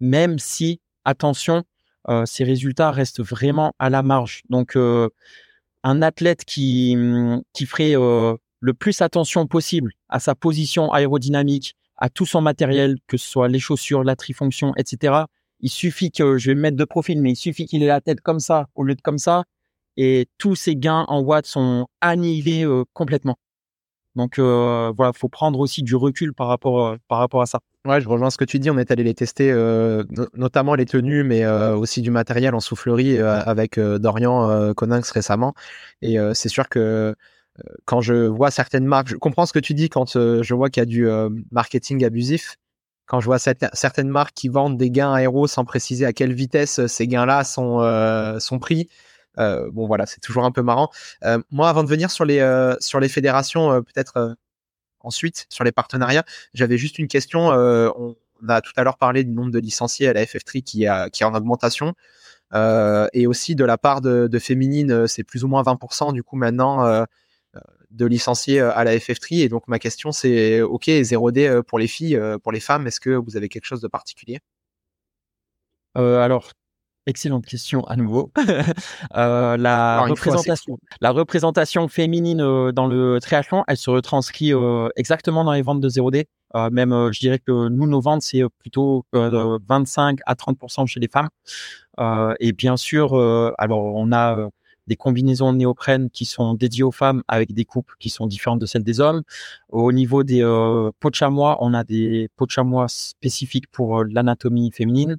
même si attention, ces résultats restent vraiment à la marge. Donc un athlète qui mm, qui ferait le plus attention possible à sa position aérodynamique, à tout son matériel, que ce soit les chaussures, la trifonction, etc. Il suffit que je vais me mettre de profil, mais il suffit qu'il ait la tête comme ça au lieu de comme ça et tous ces gains en watts sont annihilés euh, complètement. Donc euh, voilà, faut prendre aussi du recul par rapport euh, par rapport à ça. Ouais, je rejoins ce que tu dis. On est allé les tester, euh, notamment les tenues, mais aussi du matériel en soufflerie avec Dorian Coninx récemment. Et c'est sûr que quand je vois certaines marques, je comprends ce que tu dis quand je vois qu'il y a du marketing abusif. Quand je vois certaines marques qui vendent des gains aéros sans préciser à quelle vitesse ces gains-là sont sont pris, bon voilà, c'est toujours un peu marrant. Euh, moi, avant de venir sur les euh, sur les fédérations, peut-être ensuite sur les partenariats, j'avais juste une question. on, a tout à l'heure parlé du nombre de licenciés à la FF3 qui, a, qui est en augmentation. Euh, et aussi de la part de, de féminines, c'est plus ou moins 20% du coup maintenant euh, de licenciés à la FF3. Et donc ma question c'est, ok, 0D pour les filles, pour les femmes, est-ce que vous avez quelque chose de particulier? Euh, Alors Excellente question à nouveau. euh, la, représentation, la représentation féminine euh, dans le triathlon, elle se retranscrit euh, exactement dans les ventes de 0D. Euh, même, je dirais que nous, nos ventes, c'est plutôt 25 à 30% chez les femmes. et bien sûr, alors on a des combinaisons de néoprène qui sont dédiées aux femmes avec des coupes qui sont différentes de celles des hommes. Au niveau des pots de chamois, on a des pots de chamois spécifiques pour l'anatomie féminine.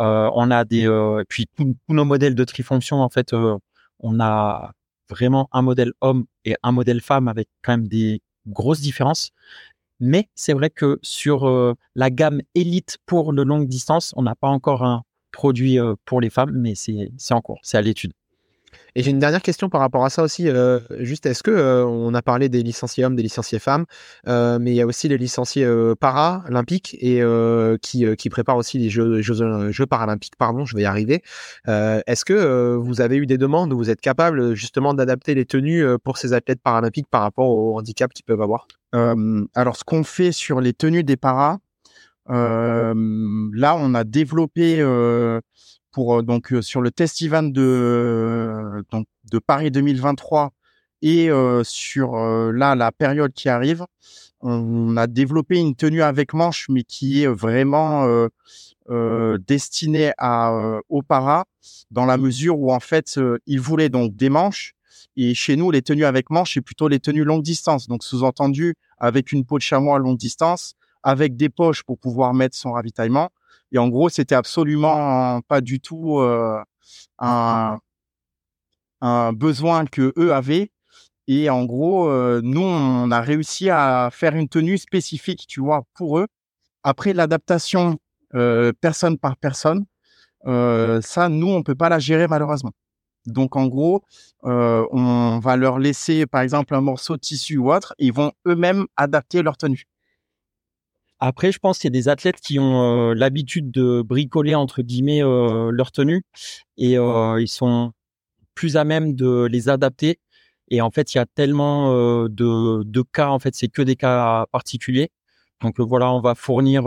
Euh, on a des, euh, puis tous nos modèles de trifonction, en fait, euh, on a vraiment un modèle homme et un modèle femme avec quand même des grosses différences. Mais c'est vrai que sur la gamme élite pour le longue distance, on n'a pas encore un produit pour les femmes, mais c'est en cours, c'est à l'étude. Et j'ai une dernière question par rapport à ça aussi. Euh, juste, est-ce que euh, on a parlé des licenciés hommes, des licenciés femmes, euh, mais il y a aussi les licenciés paralympiques et qui, qui préparent aussi les jeux, jeux, jeux, paralympiques. Pardon, je vais y arriver. est-ce que vous avez eu des demandes où vous êtes capable justement d'adapter les tenues pour ces athlètes paralympiques par rapport au handicap qu'ils peuvent avoir? Alors, ce qu'on fait sur les tenues des paras, là, on a développé pour euh, donc euh, sur le test event de euh, donc de Paris 2023 et sur là la période qui arrive, on a développé une tenue avec manche, mais qui est vraiment destinée à au para, dans la mesure où en fait ils voulaient donc des manches. Et chez nous, les tenues avec manches, c'est plutôt les tenues longue distance. Donc sous-entendu avec une peau de chamois à longue distance, avec des poches pour pouvoir mettre son ravitaillement. Et en gros, c'était absolument pas du tout euh, un, un, besoin que eux avaient. Et en gros, euh, nous, on a réussi à faire une tenue spécifique, tu vois, pour eux. Après l'adaptation euh, personne par personne, ça, nous, on peut pas la gérer malheureusement. Donc, en gros, on va leur laisser, par exemple, un morceau de tissu ou autre, et ils vont eux-mêmes adapter leur tenue. Après, je pense qu'il y a des athlètes qui ont euh, l'habitude de bricoler entre guillemets euh, leur tenue et euh, ils sont plus à même de les adapter. Et en fait, il y a tellement euh, de, de cas, en fait, c'est que des cas particuliers. Donc voilà, on va fournir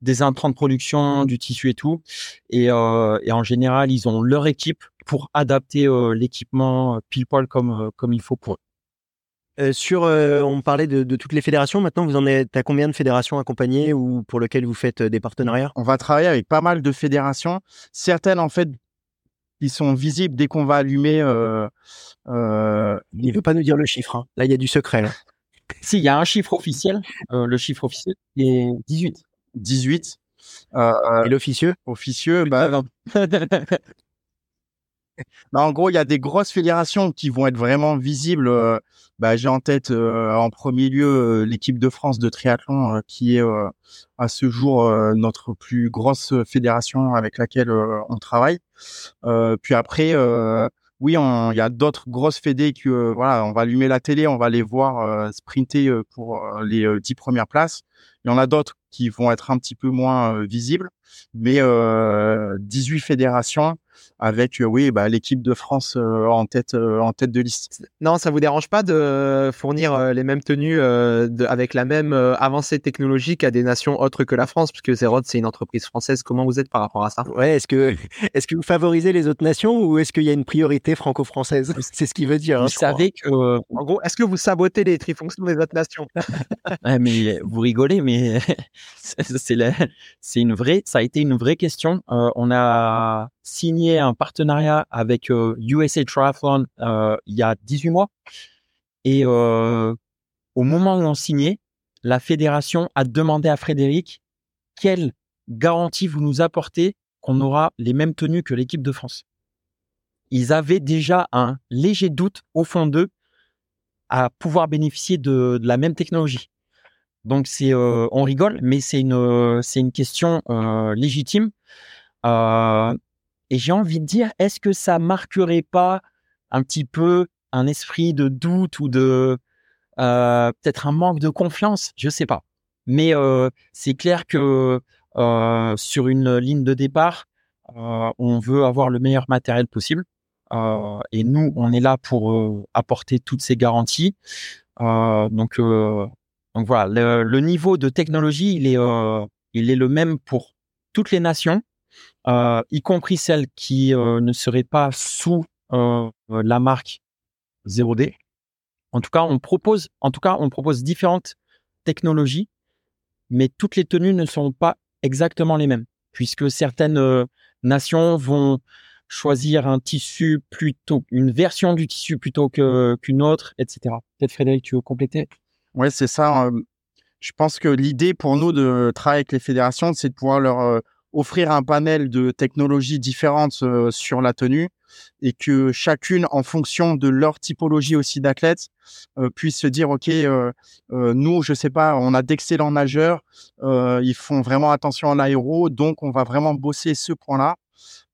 des intrants de production, du tissu et tout. Et, et en général, ils ont leur équipe pour adapter l'équipement pile poil comme, comme il faut pour eux. Euh, sur, euh, on parlait de, toutes les fédérations. Maintenant, vous en êtes à combien de fédérations accompagnées ou pour lesquelles vous faites euh, des partenariats? On va travailler avec pas mal de fédérations. Certaines, en fait, qui sont visibles dès qu'on va allumer. Il ne veut pas nous dire le chiffre. Hein. Là, il y a du secret. si, il y a un chiffre officiel. le chiffre officiel est 18. 18. Et l'officieux? Officieux, bah, bah, en gros, il y a des grosses fédérations qui vont être vraiment visibles. Euh, bah, j'ai en tête euh, en premier lieu euh, l'équipe de France de triathlon qui est à ce jour notre plus grosse fédération avec laquelle on travaille. puis après, oui, il y a d'autres grosses fédés que voilà, on va allumer la télé, on va les voir sprinter pour les dix premières places. Il y en a d'autres qui vont être un petit peu moins visibles, mais 18 fédérations avec euh, oui bah, l'équipe de France euh, en tête euh, en tête de liste. Non, ça vous dérange pas de fournir les mêmes tenues de, avec la même avancée technologique à des nations autres que la France, puisque Zerod c'est une entreprise française. Comment vous êtes par rapport à ça? Ouais, est-ce que est-ce que vous favorisez les autres nations ou est-ce qu'il y a une priorité franco-française? C'est ce qu'il veut dire. Hein, vous savez que en gros, est-ce que vous sabotez les trifonctions des autres nations? Mais vous rigolez, mais c'est c'est une vraie, ça a été une vraie question. on a signé un partenariat avec USA Triathlon il y a 18 mois. Et au moment où on signait, la fédération a demandé à Frédéric quelle garantie vous nous apportez qu'on aura les mêmes tenues que l'équipe de France. Ils avaient déjà un léger doute au fond d'eux à pouvoir bénéficier de, la même technologie. Donc c'est, on rigole, mais c'est une, c'est une question légitime. Et j'ai envie de dire, est-ce que ça marquerait pas un petit peu un esprit de doute ou de euh, peut-être un manque de confiance? Je sais pas. Mais euh, c'est clair que euh, sur une ligne de départ, on veut avoir le meilleur matériel possible. et nous, on est là pour apporter toutes ces garanties. donc, voilà, le, le, niveau de technologie, il est, il est le même pour toutes les nations. Euh, y compris celles qui euh, ne seraient pas sous euh, la marque 0D. En tout cas, on propose, en tout cas, on propose différentes technologies, mais toutes les tenues ne sont pas exactement les mêmes, puisque certaines nations vont choisir un tissu plutôt, une version du tissu plutôt que qu'une autre, etc. Peut-être Frédéric, tu veux compléter? Ouais, c'est ça. je pense que l'idée pour nous de travailler avec les fédérations, c'est de pouvoir leur offrir un panel de technologies différentes euh, sur la tenue et que chacune, en fonction de leur typologie aussi d'athlètes, euh, puisse se dire ok, euh, nous, je sais pas, on a d'excellents nageurs, ils font vraiment attention à l'aéro, donc on va vraiment bosser ce point-là.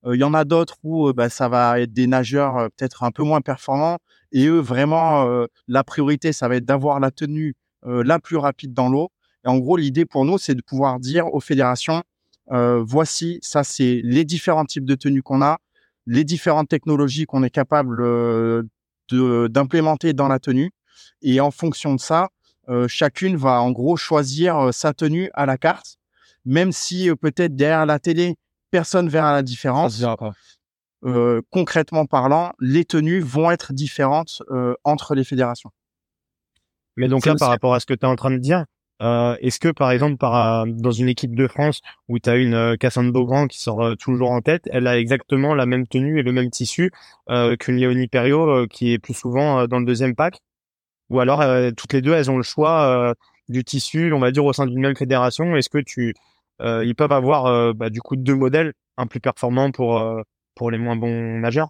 Il y en a d'autres où bah, ça va être des nageurs peut-être un peu moins performants et eux vraiment la priorité ça va être d'avoir la tenue la plus rapide dans l'eau. Et en gros, l'idée pour nous, c'est de pouvoir dire aux fédérations, euh, voici, ça c'est les différents types de tenues qu'on a, les différentes technologies qu'on est capable euh, d'implémenter dans la tenue. Et en fonction de ça, euh, chacune va en gros choisir sa tenue à la carte, même si peut-être derrière la télé, personne verra la différence. concrètement parlant, les tenues vont être différentes entre les fédérations. Mais donc là, par rapport à ce que tu es en train de dire, euh, Est-ce que par exemple euh, dans une équipe de France où tu as une euh, Cassandre Beaugrand qui sort toujours en tête, elle a exactement la même tenue et le même tissu qu'une Léonie Perriot qui est plus souvent dans le deuxième pack? Ou alors toutes les deux elles ont le choix du tissu, on va dire au sein d'une même fédération. Est-ce que tu ils peuvent avoir bah, du coup deux modèles, un plus performant pour pour les moins bons nageurs?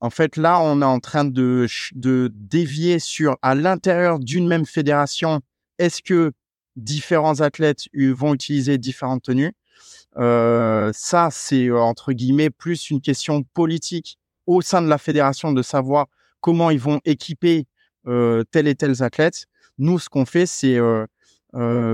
En fait, là, on est en train de, de dévier sur à l'intérieur d'une même fédération. Est-ce que différents athlètes vont utiliser différentes tenues. Euh, ça, c'est euh, entre guillemets plus une question politique au sein de la fédération de savoir comment ils vont équiper euh, tel et tel athlète. Nous, ce qu'on fait, c'est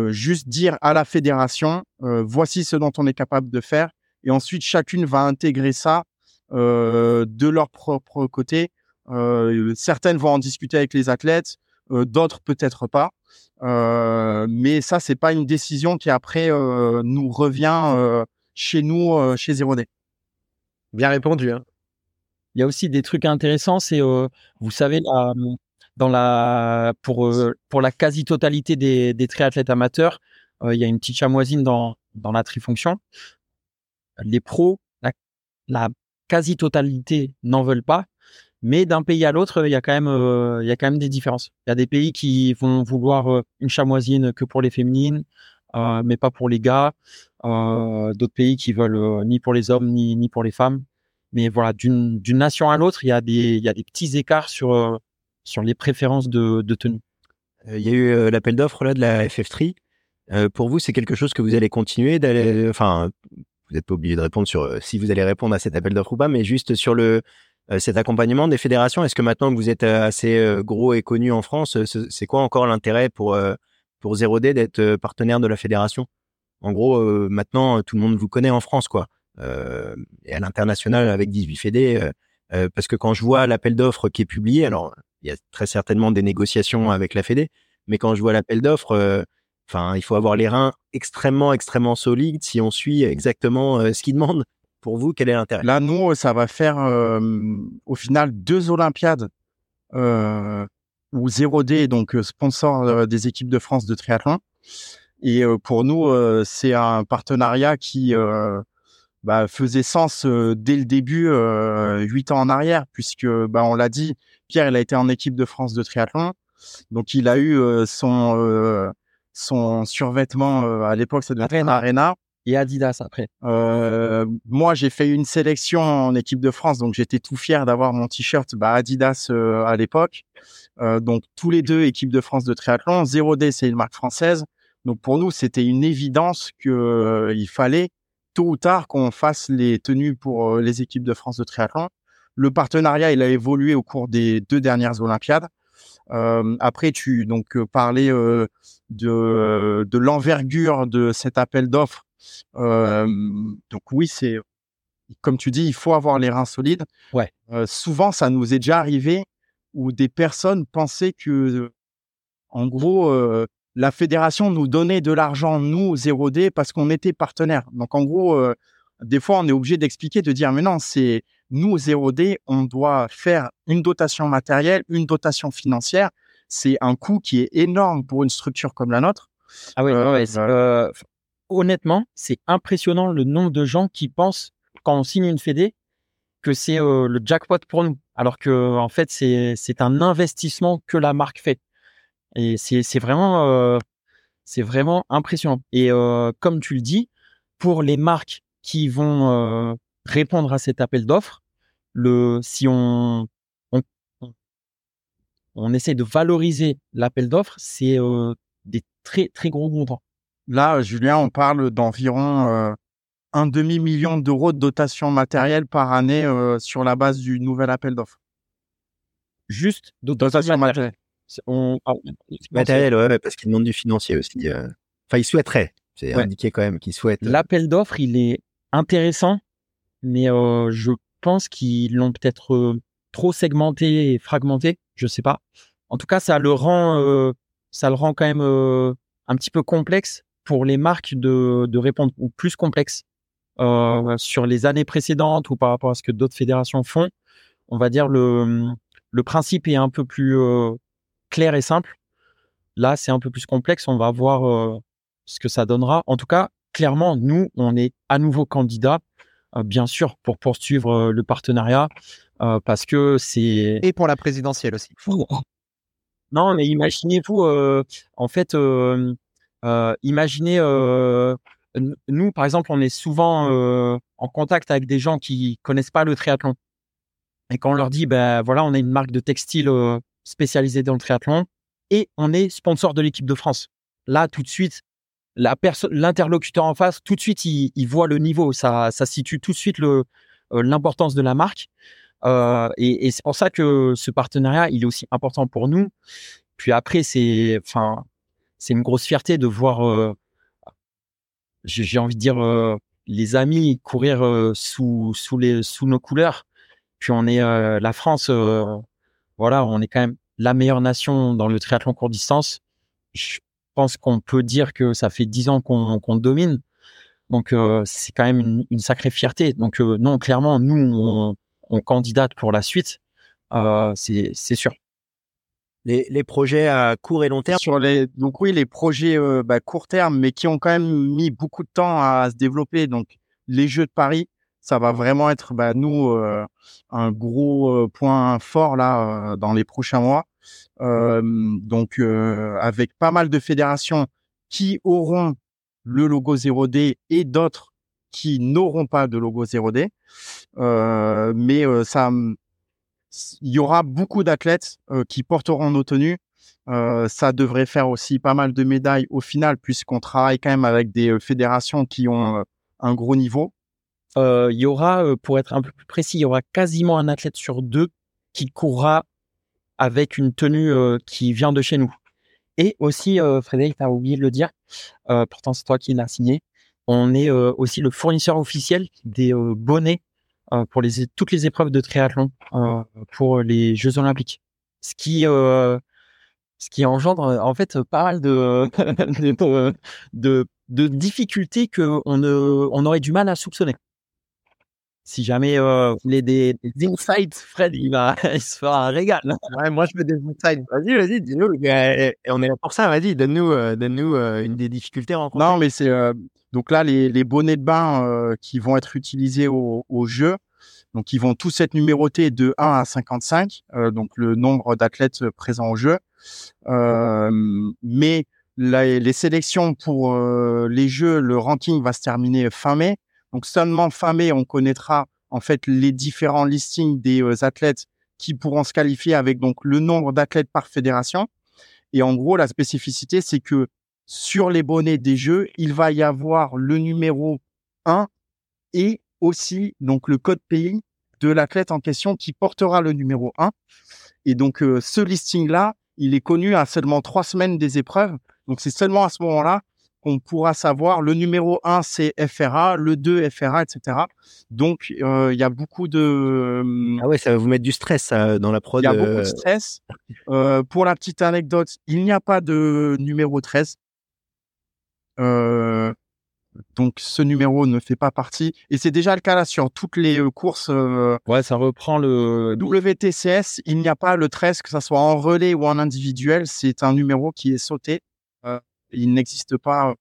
juste dire à la fédération, voici ce dont on est capable de faire. Et ensuite, chacune va intégrer ça de leur propre côté. Certaines vont en discuter avec les athlètes, d'autres peut-être pas. Euh, mais ça, c'est pas une décision qui après euh, nous revient euh, chez nous, euh, chez Zero Day. Bien répondu. Hein. Il y a aussi des trucs intéressants, c'est euh, vous savez la, dans la pour euh, pour la quasi-totalité des, des triathlètes amateurs, euh, il y a une petite chamoisine dans dans la trifonction. Les pros, la, la quasi-totalité n'en veulent pas, mais d'un pays à l'autre, il y a quand même euh, il y a quand même des différences. Il y a des pays qui vont vouloir euh, une chamoisine que pour les féminines, euh, mais pas pour les gars. D'autres pays qui veulent ni pour les hommes ni ni pour les femmes. Mais voilà, d'une nation à l'autre, il y a des il y a des petits écarts sur sur les préférences de, tenue. Il y a eu l'appel d'offres là de la FF3. Euh, pour vous, c'est quelque chose que vous allez continuer d'aller. Enfin, vous n'êtes pas obligé de répondre sur si vous allez répondre à cet appel d'offres ou pas, mais juste sur le cet accompagnement des fédérations. Est-ce que maintenant que vous êtes euh, assez euh, gros et connu en France, euh, ce- c'est quoi encore l'intérêt pour euh, pour Zero D d'être euh, partenaire de la fédération? En gros, euh, maintenant tout le monde vous connaît en France, quoi. Euh, et à l'international avec 18 fédés. euh, euh, parce que quand je vois l'appel d'offres qui est publié, alors il y a très certainement des négociations avec la Fédé, mais quand je vois l'appel d'offres, euh, enfin, il faut avoir les reins extrêmement, extrêmement solides si on suit exactement euh, ce qu'ils demandent. Pour vous, quel est l'intérêt? Là, nous, ça va faire euh, au final deux Olympiades euh, où 0D, donc euh, sponsor euh, des équipes de France de triathlon. Et euh, pour nous, euh, c'est un partenariat qui euh, bah, faisait sens euh, dès le début, euh, huit ans en arrière, puisque bah, on l'a dit, Pierre, il a été en équipe de France de triathlon, donc il a eu euh, son euh, son survêtement euh, à l'époque, ça devait être Arena. Et Adidas après. Euh, moi, j'ai fait une sélection en équipe de France, donc j'étais tout fier d'avoir mon t-shirt bah, Adidas euh, à l'époque. Euh, donc tous les deux équipes de France de triathlon. 0D, c'est une marque française. Donc pour nous, c'était une évidence que euh, il fallait tôt ou tard qu'on fasse les tenues pour les équipes de France de triathlon. Le partenariat, il a évolué au cours des deux dernières Olympiades. Après, tu donc parlais de l'envergure de cet appel d'offres. Donc oui, c'est comme tu dis, il faut avoir les reins solides. Ouais. Souvent, ça nous est déjà arrivé où des personnes pensaient que, en gros, la fédération nous donnait de l'argent, nous, 0D, parce qu'on était partenaire. Donc, en gros, euh, des fois, on est obligé d'expliquer, de dire, mais non, c'est nous, 0D, on doit faire une dotation matérielle, une dotation financière. C'est un coût qui est énorme pour une structure comme la nôtre. Ah oui, Euh, ouais, euh, honnêtement, c'est impressionnant le nombre de gens qui pensent quand on signe une fédé que c'est euh, le jackpot pour nous, alors que fait c'est un investissement que la marque fait. Et c'est euh, vraiment impressionnant. Et euh, comme tu le dis, pour les marques qui vont répondre à cet appel d'offres, si on on, on- essaie de valoriser l'appel d'offres, c'est des très très gros montants. Là, Julien, on parle d'environ euh, un demi-million d'euros de dotation matérielle par année euh, sur la base du nouvel appel d'offres. juste Dotation matérielle. On, ah, Matériel, ouais, parce qu'ils demandent du financier aussi. euh. Enfin, ils souhaiteraient. C'est Ouais. indiqué quand même qu'ils souhaitent. euh, L'appel d'offres, il est intéressant, mais euh, je pense qu'ils l'ont peut-être euh, trop segmenté et fragmenté. Je sais pas. En tout cas, ça le rend, euh, ça le rend quand même euh, un petit peu complexe pour les marques de, de répondre, ou plus complexe euh, sur les années précédentes ou par rapport à ce que d'autres fédérations font. On va dire le le principe est un peu plus euh, clair et simple. Là, c'est un peu plus complexe. On va voir euh, ce que ça donnera. En tout cas, clairement, nous, on est à nouveau candidat, bien sûr, pour poursuivre le partenariat, parce que c'est Et pour la présidentielle aussi. non, mais imaginez-vous, en fait, imaginez, euh, nous, par exemple, on est souvent euh, en contact avec des gens qui connaissent pas le triathlon. Et quand on leur dit, ben voilà, on est une marque de textile euh, spécialisée dans le triathlon et on est sponsor de l'équipe de France. Là, tout de suite, l'interlocuteur en face, tout de suite, il, il voit le niveau. Ça, ça situe tout de suite euh, l'importance de la marque. Euh, et et c'est pour ça que ce partenariat, il est aussi important pour nous. Puis après, c'est, enfin, c'est une grosse fierté de voir, euh, j'ai envie de dire, euh, les amis courir euh, sous nos couleurs. Puis on est la France, voilà, on est quand même la meilleure nation dans le triathlon court distance. Je pense qu'on peut dire que ça fait dix ans qu'on domine. Donc c'est quand même une, sacrée fierté. Donc non, clairement, nous on, candidate pour la suite. C'est sûr. Les, les projets à court et long terme? Sur les, donc oui, les projets euh, bah, court terme, mais qui ont quand même mis beaucoup de temps à se développer. Donc les Jeux de Paris, ça va vraiment être bah, nous euh, un gros euh, point fort là euh, dans les prochains mois. Euh, donc euh, avec pas mal de fédérations qui auront le logo 0D et d'autres qui n'auront pas de logo 0D. Euh, mais ça, il y aura beaucoup d'athlètes euh, qui porteront nos tenues. Euh, ça devrait faire aussi pas mal de médailles au final, puisqu'on travaille quand même avec des euh, fédérations qui ont un gros niveau. Il y aura, pour être un peu plus précis, il y aura quasiment un athlète sur deux qui courra avec une tenue qui vient de chez nous. Et aussi, Frédéric, t'as oublié de le dire, pourtant c'est toi qui l'as signé, on est aussi le fournisseur officiel des bonnets pour les, toutes les épreuves de triathlon euh, pour les Jeux Olympiques. Ce qui, euh, ce qui engendre euh, en fait pas mal de, de, de, de difficultés qu'on on aurait du mal à soupçonner. Si jamais euh, vous voulez des, des insights, Fred, il va, il se fera un régal. Ouais, moi, je veux des insides. Vas-y, vas-y, dis-nous. Et on est là pour ça. Vas-y, donne-nous, euh, donne-nous euh, une des difficultés rencontrées. Non, mais c'est euh, donc là les, les bonnets de bain euh, qui vont être utilisés au, au jeu. Donc ils vont tous être numérotés de 1 à 55, euh, donc le nombre d'athlètes présents au jeu. Euh, mais la- les sélections pour euh, les jeux, le ranking va se terminer fin mai. Donc seulement fin mai, on connaîtra en fait les différents listings des euh, athlètes qui pourront se qualifier avec donc le nombre d'athlètes par fédération. Et en gros, la spécificité, c'est que sur les bonnets des jeux, il va y avoir le numéro 1 et aussi donc le code pays de l'athlète en question qui portera le numéro 1. Et donc euh, ce listing-là, il est connu à seulement trois semaines des épreuves. Donc c'est seulement à ce moment-là qu'on pourra savoir le numéro 1 c'est FRA, le 2 FRA, etc. Donc euh, il y a beaucoup de Ah ouais, ça va vous mettre du stress ça, dans la prod. il y a beaucoup euh, de stress. Euh, pour la petite anecdote, il n'y a pas de numéro 13. Euh, donc ce numéro ne fait pas partie. Et c'est déjà le cas là sur toutes les euh, courses euh, Ouais, ça reprend le. WTCS. Il n'y a pas le 13, que ça soit en relais ou en individuel. C'est un numéro qui est sauté. Il n'existe pas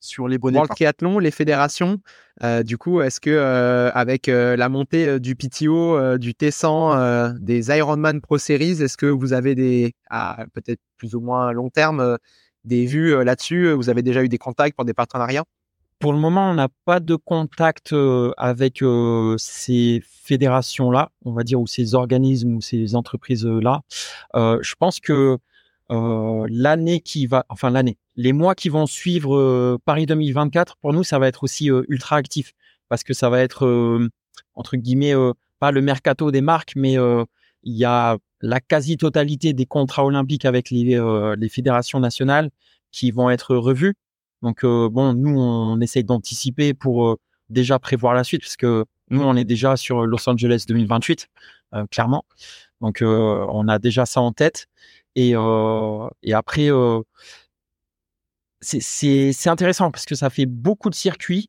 sur les bonnets. Dans le triathlon, les fédérations, euh, du coup, est-ce que euh, avec euh, la montée euh, du PTO, euh, du T100, euh, des Ironman Pro Series, est-ce que vous avez des, à peut-être plus ou moins long terme, euh, des vues euh, là-dessus? Vous avez déjà eu des contacts pour des partenariats? Pour le moment, on n'a pas de contact avec euh, ces fédérations-là, on va dire, ou ces organismes ou ces entreprises-là. Euh, je pense que euh, l'année qui va, enfin l'année, les mois qui vont suivre euh, Paris 2024, pour nous, ça va être aussi euh, ultra actif parce que ça va être entre guillemets pas le mercato des marques, mais il y a la quasi-totalité des contrats olympiques avec les, les fédérations nationales qui vont être revus. Donc bon, nous on essaye d'anticiper pour déjà prévoir la suite parce que nous on est déjà sur Los Angeles 2028 euh, clairement. Donc on a déjà ça en tête et et après c'est intéressant parce que ça fait beaucoup de circuits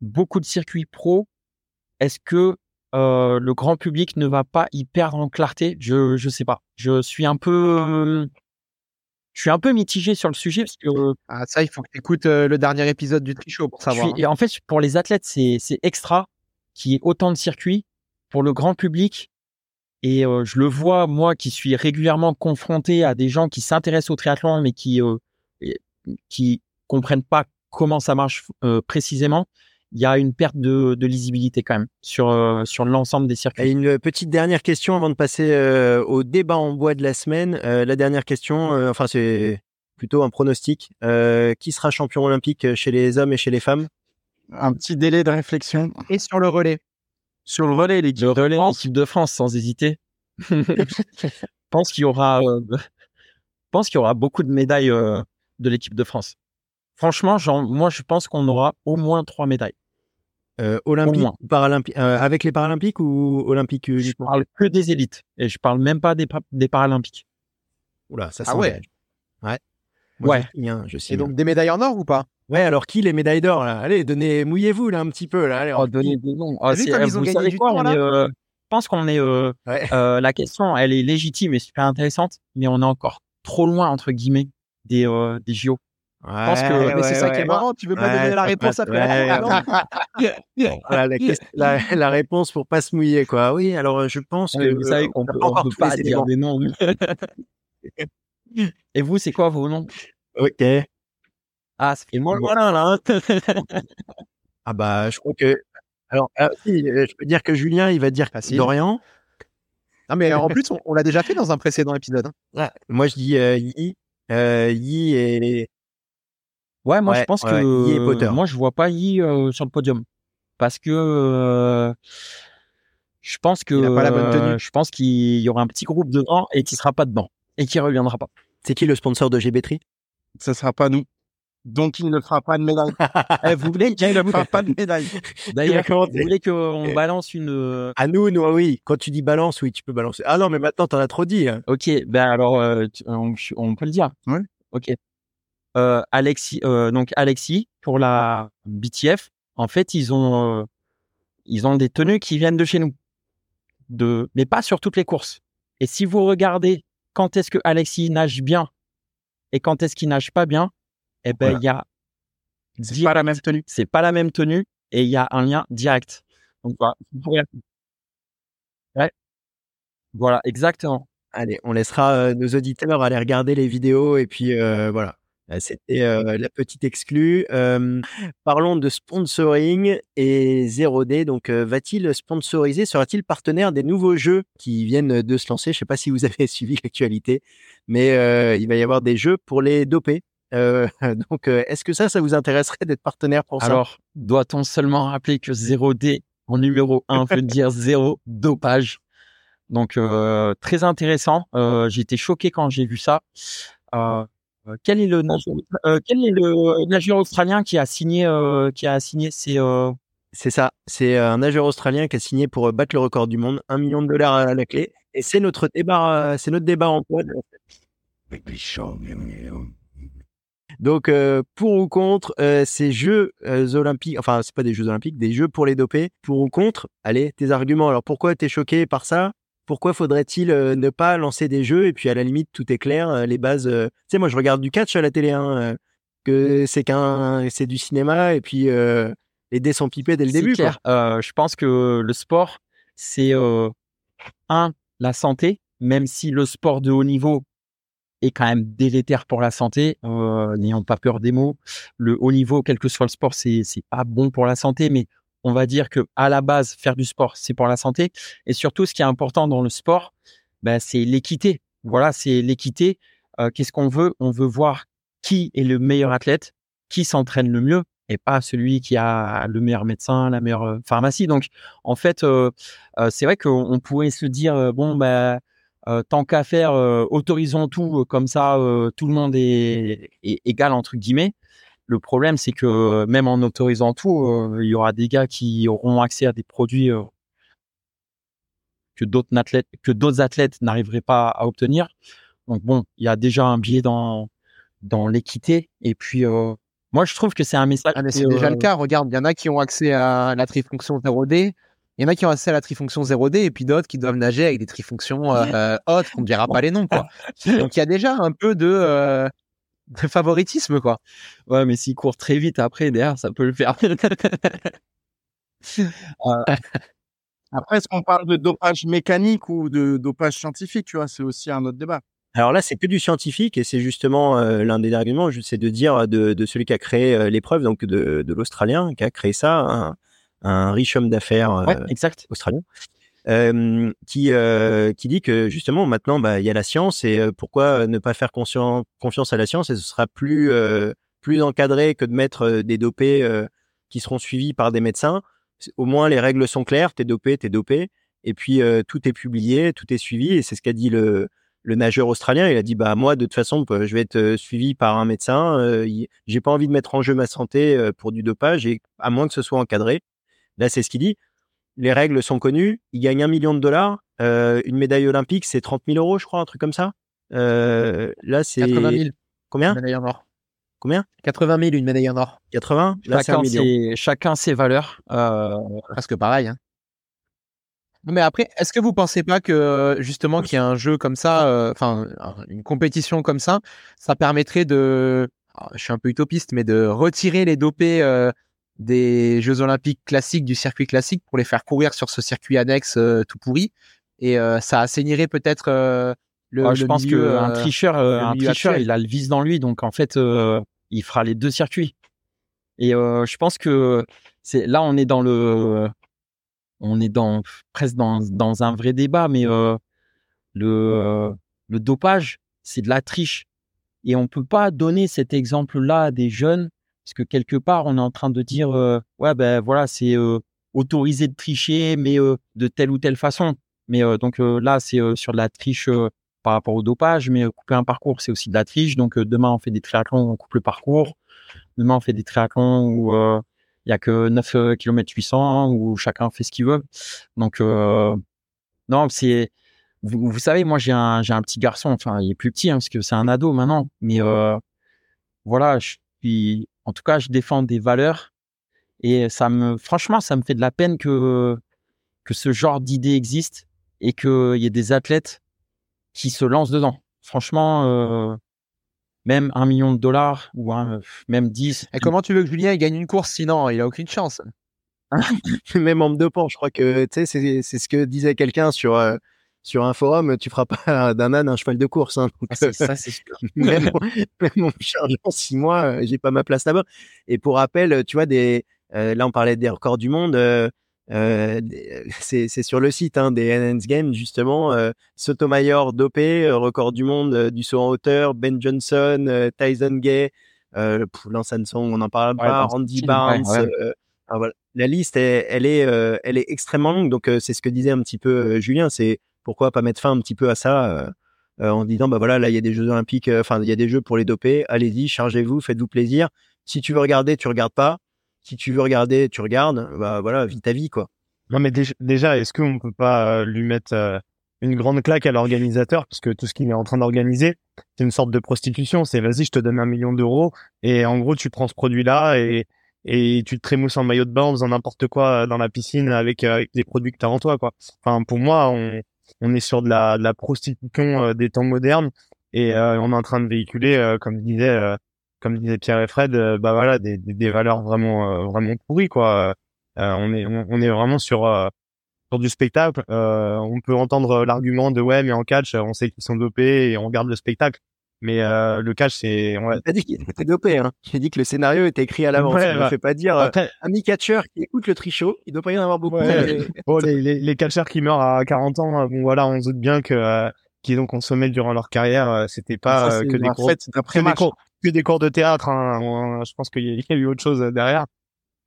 beaucoup de circuits pro. Est-ce que euh, le grand public ne va pas y perdre en clarté? Je je sais pas. Je suis un peu euh, je suis un peu mitigé sur le sujet parce que euh, ah, Ça, il faut que tu écoutes le dernier épisode du Trichot pour savoir. suis- et en fait, pour les athlètes, c'est c'est extra qu'il y ait autant de circuits. Pour le grand public, et euh, je le vois, moi, qui suis régulièrement confronté à des gens qui s'intéressent au triathlon, mais qui euh, et- qui comprennent pas comment ça marche euh, précisément. Il y a une perte de, de lisibilité quand même sur euh, sur l'ensemble des Et circuits. une petite dernière question avant de passer euh, au débat en bois de la semaine. Euh, la dernière question, euh, enfin c'est plutôt un pronostic. Euh, qui sera champion olympique chez les hommes et chez les femmes? Un petit délai de réflexion Et sur le relais sur le relais, les Le relais équipe de France, sans hésiter. Je pense qu'il y aura, euh, je pense qu'il y aura beaucoup de médailles euh, de l'équipe de France. Franchement, genre, moi, je pense qu'on aura au moins trois médailles. Euh, olympique moins. ou paralympique euh, avec les paralympiques ou olympiques Je parle que des élites et je parle même pas des, pa- des paralympiques. Oula, ça Ah ouais. Ouais. Moi, Ouais. Je hein, je. Et donc des médailles en or ou pas? Ouais, alors qui les médailles d'or là? Allez, donnez, mouillez-vous là un petit peu là. Allez, Oh, donner des noms. T'as vu c'est- comme euh, ils ont vous gagné du quoi temps, là? est, euh, Je pense qu'on est. euh, Ouais. euh, la question, elle est légitime et super intéressante, mais on est encore trop loin entre guillemets des euh, des JO. pense que- Mais c'est ça qui est marrant, tu veux pas donner la réponse après ouais, la Voilà, la, ques- la, la réponse pour pas se mouiller quoi. Oui, alors je pense que vous savez qu'on peut, pas on peut pas dire des noms. et vous, c'est quoi vos noms? Ok. Ah, ça fait moins voilà là. hein. Ah bah je crois que alors ah, si, euh, je peux dire que Julien il va dire Facile. Dorian. Non mais en plus on, on l'a déjà fait dans un précédent épisode. hein. Ouais. Moi je dis euh, Yi. Euh, Yi et Ouais, moi Ouais, je pense ouais, que Yi et Potter. moi je vois pas Yi euh, sur le podium parce que euh, je pense que Il a pas la bonne tenue. je pense qu'il y aura un petit groupe dedans et qui sera pas dedans et qui reviendra pas. c'est qui le sponsor de GBTRI Ce sera pas nous. Donc il ne fera pas de médaille. Eh, vous voulez Il ne fera pas de médaille. d'ailleurs vous voulez qu'on balance une euh, À nous, nous, oui. Quand tu dis balance, oui, tu peux balancer. Ah non, mais maintenant, t'en as trop dit. hein. Ok, ben alors euh, tu- on, on peut le dire. Ouais. Ok. Euh, Alexis, euh, donc Alexis pour la BTF, en fait ils ont euh, ils ont des tenues qui viennent de chez nous, de mais pas sur toutes les courses. Et si vous regardez quand est-ce que Alexis nage bien et quand est-ce qu'il nage pas bien, eh ben il Voilà. y a C'est pas la même tenue. c'est pas la même tenue et il y a un lien direct. Donc voilà, Ouais. Voilà, exactement. Allez, on laissera euh, nos auditeurs aller regarder les vidéos et puis euh, voilà. Euh, C'était euh, la petite exclue. Euh, parlons de sponsoring et 0D. Donc, euh, va-t-il sponsoriser Sera-t-il partenaire des nouveaux jeux qui viennent de se lancer? Je ne sais pas si vous avez suivi l'actualité, mais euh, il va y avoir des jeux pour les dopés. Euh, donc, euh, est-ce que ça, ça vous intéresserait d'être partenaire pour ça? Alors, doit-on seulement rappeler que 0D en numéro 1 veut dire zéro dopage? Donc, euh, très intéressant. Euh, été choqué quand j'ai vu ça. Quel est le nageur, quel est le nageur australien qui a signé qui a signé ces euh, C'est ça. C'est un nageur australien qui a signé pour battre le record du monde, un million de dollars à la clé. Et c'est notre débat, c'est notre débat Antoine. Donc euh, pour ou contre euh, ces Jeux euh, olympiques, enfin c'est pas des Jeux olympiques, des Jeux pour les dopés. Pour ou contre, allez tes arguments. Alors pourquoi t'es choqué par ça? Pourquoi faudrait-il ne pas lancer des jeux? Et puis à la limite tout est clair, les bases. Tu sais moi je regarde du catch à la télé, hein, que c'est qu'un, c'est du cinéma et puis les dés sont pipés dès le début. clair. Je pense que le sport, c'est un la santé, même si le sport de haut niveau est quand même délétère pour la santé. Euh, N'ayons pas peur des mots. Le haut niveau, quel que soit le sport, c'est c'est pas bon pour la santé, mais on va dire que à la base, faire du sport, c'est pour la santé. Et surtout, ce qui est important dans le sport, ben, c'est l'équité. Voilà, c'est l'équité. Euh, Qu'est-ce qu'on veut? On veut voir qui est le meilleur athlète, qui s'entraîne le mieux, et pas celui qui a le meilleur médecin, la meilleure euh, pharmacie. Donc, en fait, euh, euh, c'est vrai qu'on on pourrait se dire euh, bon, bah, euh, tant qu'à faire, euh, autorisons tout euh, comme ça, tout le monde est, est égal entre guillemets. Le problème, c'est que même en autorisant tout, il y aura des gars qui auront accès à des produits que d'autres athlètes, que d'autres athlètes n'arriveraient pas à obtenir. Donc bon, il y a déjà un biais dans dans l'équité. Et puis, euh, moi, je trouve que c'est un message. Ah, c'est déjà euh, le cas. Regarde, il y en a qui ont accès à la trifonction 0D. Il y en a qui ont accès à la trifonction 0D et puis d'autres qui doivent nager avec des trifonctions euh, euh, hautes qu'on ne dira pas les noms. Quoi. Donc il y a déjà un peu de, euh, de favoritisme. quoi. Ouais, mais s'il court très vite après, derrière, ça peut le faire. Après, est-ce qu'on parle de dopage mécanique ou de dopage scientifique, tu vois, c'est aussi un autre débat. Alors là, c'est que du scientifique et c'est justement euh, l'un des arguments, c'est de dire de, de celui qui a créé euh, l'épreuve, donc de, de l'Australien qui a créé ça, un, un riche homme d'affaires euh, ouais, exact. australien, euh, qui euh, qui dit que justement maintenant, bah, il y a la science et euh, pourquoi ne pas faire confiance à la science et ce sera plus euh, plus encadré que de mettre euh, des dopés euh, qui seront suivis par des médecins. Au moins, les règles sont claires. T'es dopé, t'es dopé. Et puis euh, tout est publié, tout est suivi et c'est ce qu'a dit le le nageur australien, il a dit bah moi de toute façon je vais être suivi par un médecin. Euh, j'ai pas envie de mettre en jeu ma santé pour du dopage et à moins que ce soit encadré. Là c'est ce qu'il dit. Les règles sont connues. Il gagne un million de dollars. une médaille olympique c'est 30 000 euros je crois un truc comme ça. là c'est 80 000. Combien Médaille en or. Combien 80 000 une médaille en or. 80 Là, chacun, ses, chacun ses valeurs. Euh... Presque pareil. Hein. Mais après, est-ce que vous pensez pas que justement qu'il y a un jeu comme ça, euh, enfin une compétition comme ça, ça permettrait de, je suis un peu utopiste, mais de retirer les dopés euh, des Jeux Olympiques classiques du circuit classique pour les faire courir sur ce circuit annexe euh, tout pourri, et ça assainirait peut-être le. Ouais, je le pense qu'un euh, tricheur, euh, un tricheur, actuel. il a le vice dans lui, donc en fait, euh, il fera les deux circuits. Et euh, je pense que c'est là, on est dans le, on est dans presque dans, dans un vrai débat, mais euh, le euh, le dopage, c'est de la triche, et on peut pas donner cet exemple-là à des jeunes, parce que quelque part, on est en train de dire, euh, ouais, ben voilà, c'est euh, autorisé de tricher, mais euh, de telle ou telle façon. Mais donc là, c'est sur de la triche par rapport au dopage, mais couper un parcours, c'est aussi de la triche. Donc demain, on fait des triathlons, on coupe le parcours. Demain, on fait des triathlons où il y a que 9 km 800, où chacun fait ce qu'il veut. Donc non, c'est vous, savez, moi j'ai un j'ai un petit garçon, enfin il est plus petit hein, parce que c'est un ado maintenant, mais voilà, je suis en tout cas, je défends des valeurs et ça me franchement, ça me fait de la peine que que ce genre d'idée existe et qu'il y ait des athlètes qui se lancent dedans. Franchement, euh, même un million de dollars ou un, même 10. Et comment tu veux que Julien gagne une course sinon? Il a aucune chance. même en me dopant, je crois que tu sais, c'est c'est ce que disait quelqu'un sur euh, sur un forum. Tu feras pas d'un âne un cheval de course. Hein. Donc, Ah, ça, c'est sûr. même, mon- charge en six mois, euh, j'ai pas ma place là-bas. Et pour rappel, tu vois, des, euh, là on parlait des records du monde. euh, euh, c'est sur le site hein, des NN's Games justement. Euh, Sotomayor dopé, euh, record du monde euh, du saut en hauteur. Ben Johnson, euh, Tyson Gay, euh, Lance Armstrong, on n'en parle Ouais, pas. Randy Barnes. ouais, ouais. euh, voilà. La liste, elle, elle est, euh, elle est extrêmement longue. Donc euh, c'est ce que disait un petit peu euh, Julien. C'est pourquoi pas mettre fin un petit peu à ça. euh, euh, en disant bah voilà là il y a des jeux olympiques euh, enfin il y a des jeux pour les doper allez-y chargez-vous faites-vous plaisir si tu veux regarder tu regardes pas si tu veux regarder tu regardes bah voilà vis ta vie quoi Non, mais déjà, déjà est-ce qu'on peut pas lui mettre une grande claque à l'organisateur? Parce que tout ce qu'il est en train d'organiser, c'est une sorte de prostitution. C'est vas-y, je te donne un million d'euros et en gros, tu prends ce produit-là et et tu te trémousses en maillot de bain en faisant n'importe quoi dans la piscine avec, avec des produits que t'as en toi, quoi. Enfin, pour moi, on on est sur de la, prostitution euh, des temps modernes et euh, on est en train de véhiculer, euh, comme disait comme disait Pierre et Fred, bah voilà, des, des, valeurs vraiment vraiment pourries, quoi. On est on, est vraiment sur sur du spectacle. On peut entendre l'argument de ouais, mais en catch, on sait qu'ils sont dopés et on regarde le spectacle. Mais euh, le catch, c'est on j'ai pas dit qu'il était dopé hein j'ai dit que le scénario était écrit à l'avance Ouais, je bah, ne fais pas dire euh, après, ami catcheur qui écoute le trichot il doit pas y en avoir beaucoup Ouais. mais- bon, les, les, les catcheurs qui meurent à 40 ans, euh, bon voilà, on se doute bien que euh, qu'ils ont consommé durant leur carrière, euh, c'était pas Ça, euh, que des un cours, fait, un que des cours, que des cours de théâtre. Hein. On- je pense qu'il y, a- y a eu autre chose derrière.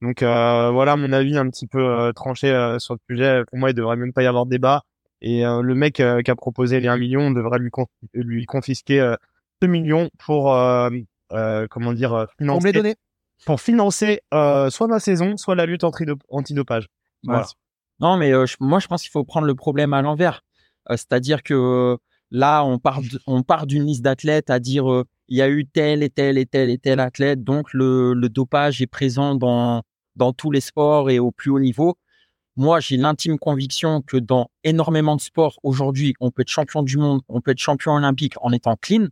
Donc euh, voilà mon avis un petit peu euh, tranché euh, sur le sujet. Pour moi, il devrait même pas y avoir de débat. Et euh, le mec euh, qui a proposé les 1 million devrait lui, lui confisquer euh, 2 millions pour euh, euh, comment dire euh, les financer, donner. pour financer soit ma saison, soit la lutte antidop- antidopage. Voilà. Non, mais je- moi, je pense qu'il faut prendre le problème à l'envers. C'est-à-dire que là, on part, d- on part d'une liste d'athlètes à dire il y a eu tel et tel et tel et tel athlète, donc le, le dopage est présent dans, dans tous les sports et au plus haut niveau. Moi, j'ai l'intime conviction que dans énormément de sports aujourd'hui, on peut être champion du monde, on peut être champion olympique en étant clean.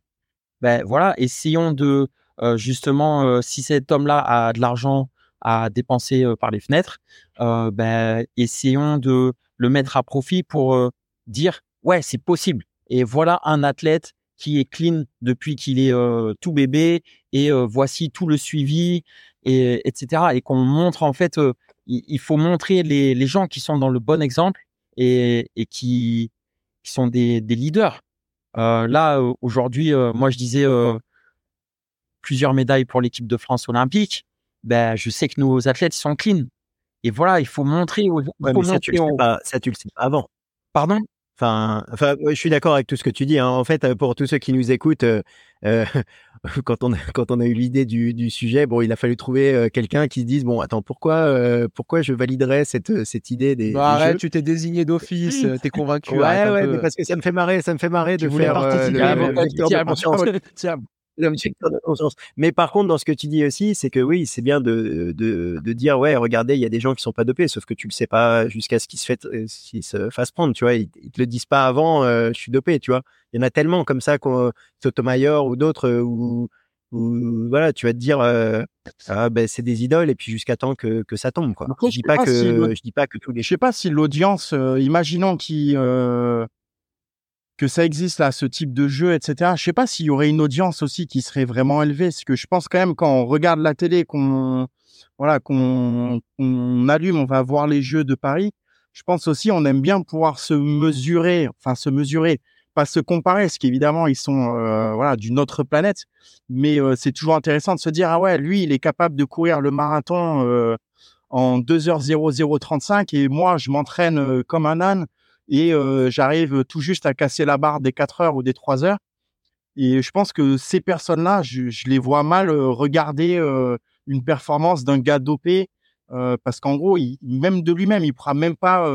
Ben voilà, essayons de euh, justement, euh, si cet homme-là a de l'argent à dépenser par les fenêtres, ben, essayons de le mettre à profit pour dire ouais c'est possible et voilà un athlète qui est clean depuis qu'il est tout bébé et voici tout le suivi et etc et qu'on montre en fait il, faut montrer les, gens qui sont dans le bon exemple et, et qui, qui sont des, des leaders là euh, aujourd'hui euh, moi je disais euh, plusieurs médailles pour l'équipe de France olympique ben je sais que nos athlètes sont clean et voilà il faut montrer aux, Ouais, ça tu le sais pas ça tu le sais pas avant pardon? Enfin, enfin, je suis d'accord avec tout ce que tu dis. Hein. En fait, pour tous ceux qui nous écoutent, euh, euh quand on a, quand on a eu l'idée du, du, sujet, bon, il a fallu trouver euh, quelqu'un qui se dise bon, attends, pourquoi, euh, pourquoi je validerais cette, cette idée des. Bah, arrête, tu t'es désigné d'office, t'es convaincu. Ouais, ouais, mais parce que ça me fait marrer, ça me fait marrer de faire euh, le, Tiens, mais par contre, dans ce que tu dis aussi, c'est que oui, c'est bien de, de, de, dire, ouais, regardez, il y a des gens qui sont pas dopés, sauf que tu le sais pas jusqu'à ce qu'ils se, fait, euh, se fassent prendre, tu vois. Ils, te le disent pas avant, euh, je suis dopé, tu vois. Il y en a tellement comme ça, Sotomayor ou d'autres, euh, où, où, voilà, tu vas te dire, ah, ben, c'est des idoles, et puis jusqu'à temps que, que ça tombe, quoi. je dis pas, que, je dis pas que tous les. Je sais pas si l'audience, imaginons qui que ça existe là, ce type de jeu, etc. Je sais pas s'il y aurait une audience aussi qui serait vraiment élevée, parce que je pense quand même quand on regarde la télé, qu'on voilà, qu'on allume, on va voir les jeux de Paris. Je pense aussi on aime bien pouvoir se mesurer, enfin se mesurer, pas se comparer, parce qu'évidemment ils sont euh, voilà d'une autre planète, mais euh, c'est toujours intéressant de se dire ah ouais lui il est capable de courir le marathon euh, en 2h0035 et moi je m'entraîne comme un âne et j'arrive tout juste à casser la barre des 4 heures ou des 3 heures. Et je pense que ces personnes-là, je, je, les vois mal regarder une performance d'un gars dopé parce qu'en gros, il, même de lui-même, il pourra même pas.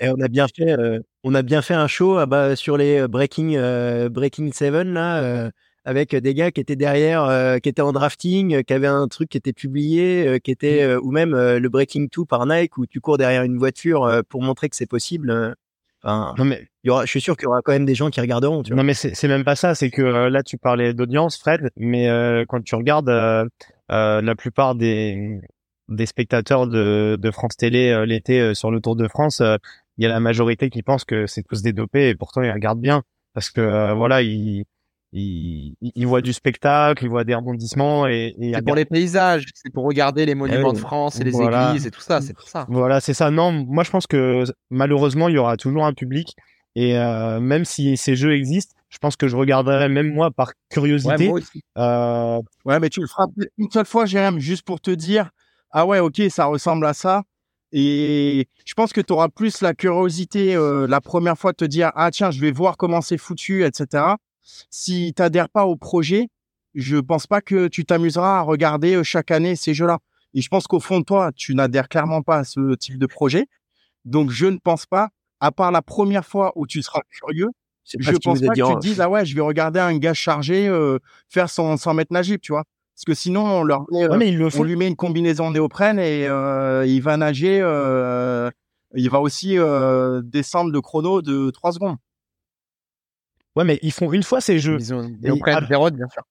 Et on a bien fait, on a bien fait un show ah bah, sur les Breaking Breaking Seven là, avec des gars qui étaient derrière, qui étaient en drafting, qui avaient un truc qui était publié, qui était mmh. ou même le Breaking 2 par Nike où tu cours derrière une voiture pour montrer que c'est possible non mais il y aura, je suis sûr qu'il y aura quand même des gens qui regarderont. Tu vois. Non mais c'est même pas ça, c'est que euh, là tu parlais d'audience, Fred, mais euh, quand tu regardes euh, la plupart des des spectateurs de, de France Télé l'été sur le Tour de France, il y a la majorité qui pense que c'est tous des dopés et pourtant ils regardent bien parce que voilà ils il, voit du spectacle, il voit des rebondissements et, et c'est pour les paysages, c'est pour regarder les monuments de France et les églises et tout ça, c'est pour ça. Voilà, c'est ça. Non, moi je pense que malheureusement il y aura toujours un public et euh, même si ces jeux existent, je pense que je regarderai même moi par curiosité. Ouais, euh... ouais mais tu le feras une seule fois, Jérôme, juste pour te dire ah ouais, ok, ça ressemble à ça. Et je pense que tu auras plus la curiosité euh, la première fois de te dire ah tiens, je vais voir comment c'est foutu, etc si tu n'adhères pas au projet, je pense pas que tu t'amuseras à regarder euh, chaque année ces jeux-là. Et je pense qu'au fond de toi, tu n'adhères clairement pas à ce type de projet. Donc, je ne pense pas, à part la première fois où tu seras curieux, je ne pense pas que tu te dises, ah ouais, je vais regarder un gars chargé euh, faire son 100 mètres nager, tu vois. Parce que sinon, on, leur, on lui met une combinaison néoprène et euh, il va nager, il va aussi descendre de chrono de 3 secondes. Ouais, mais ils font une fois ces jeux. Ils ont bien sûr.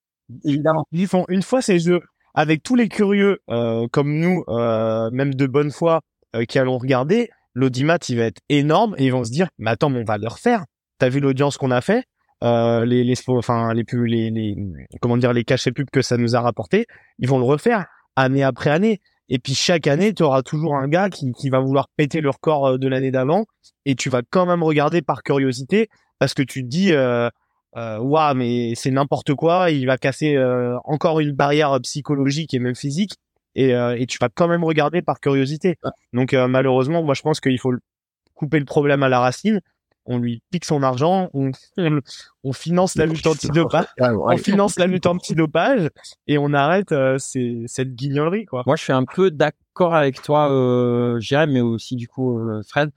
Évidemment. Ils font une fois ces jeux avec tous les curieux euh, comme nous, euh, même de bonne foi, euh, qui allons regarder. L'audimat, il va être énorme et ils vont se dire, mais attends, on va le refaire. T'as vu l'audience qu'on a fait les, les, enfin, les, pubs, les, les, comment dire, les cachets pubs que ça nous a rapporté, ils vont le refaire année après année. Et puis chaque année, tu auras toujours un gars qui, qui va vouloir péter le record de l'année d'avant et tu vas quand même regarder par curiosité parce que tu te dis euh, euh, mais c'est n'importe quoi il va casser euh, encore une barrière psychologique et même physique et, euh, et tu vas quand même regarder par curiosité. Donc malheureusement moi je pense qu'il faut couper le problème à la racine. On lui pique son argent, on, on, finance la lutte anti-dopage, on finance la lutte anti-dopage et on arrête cette guignolerie quoi. Moi, je suis un peu d'accord avec toi, euh, Jérém, mais aussi du coup Fred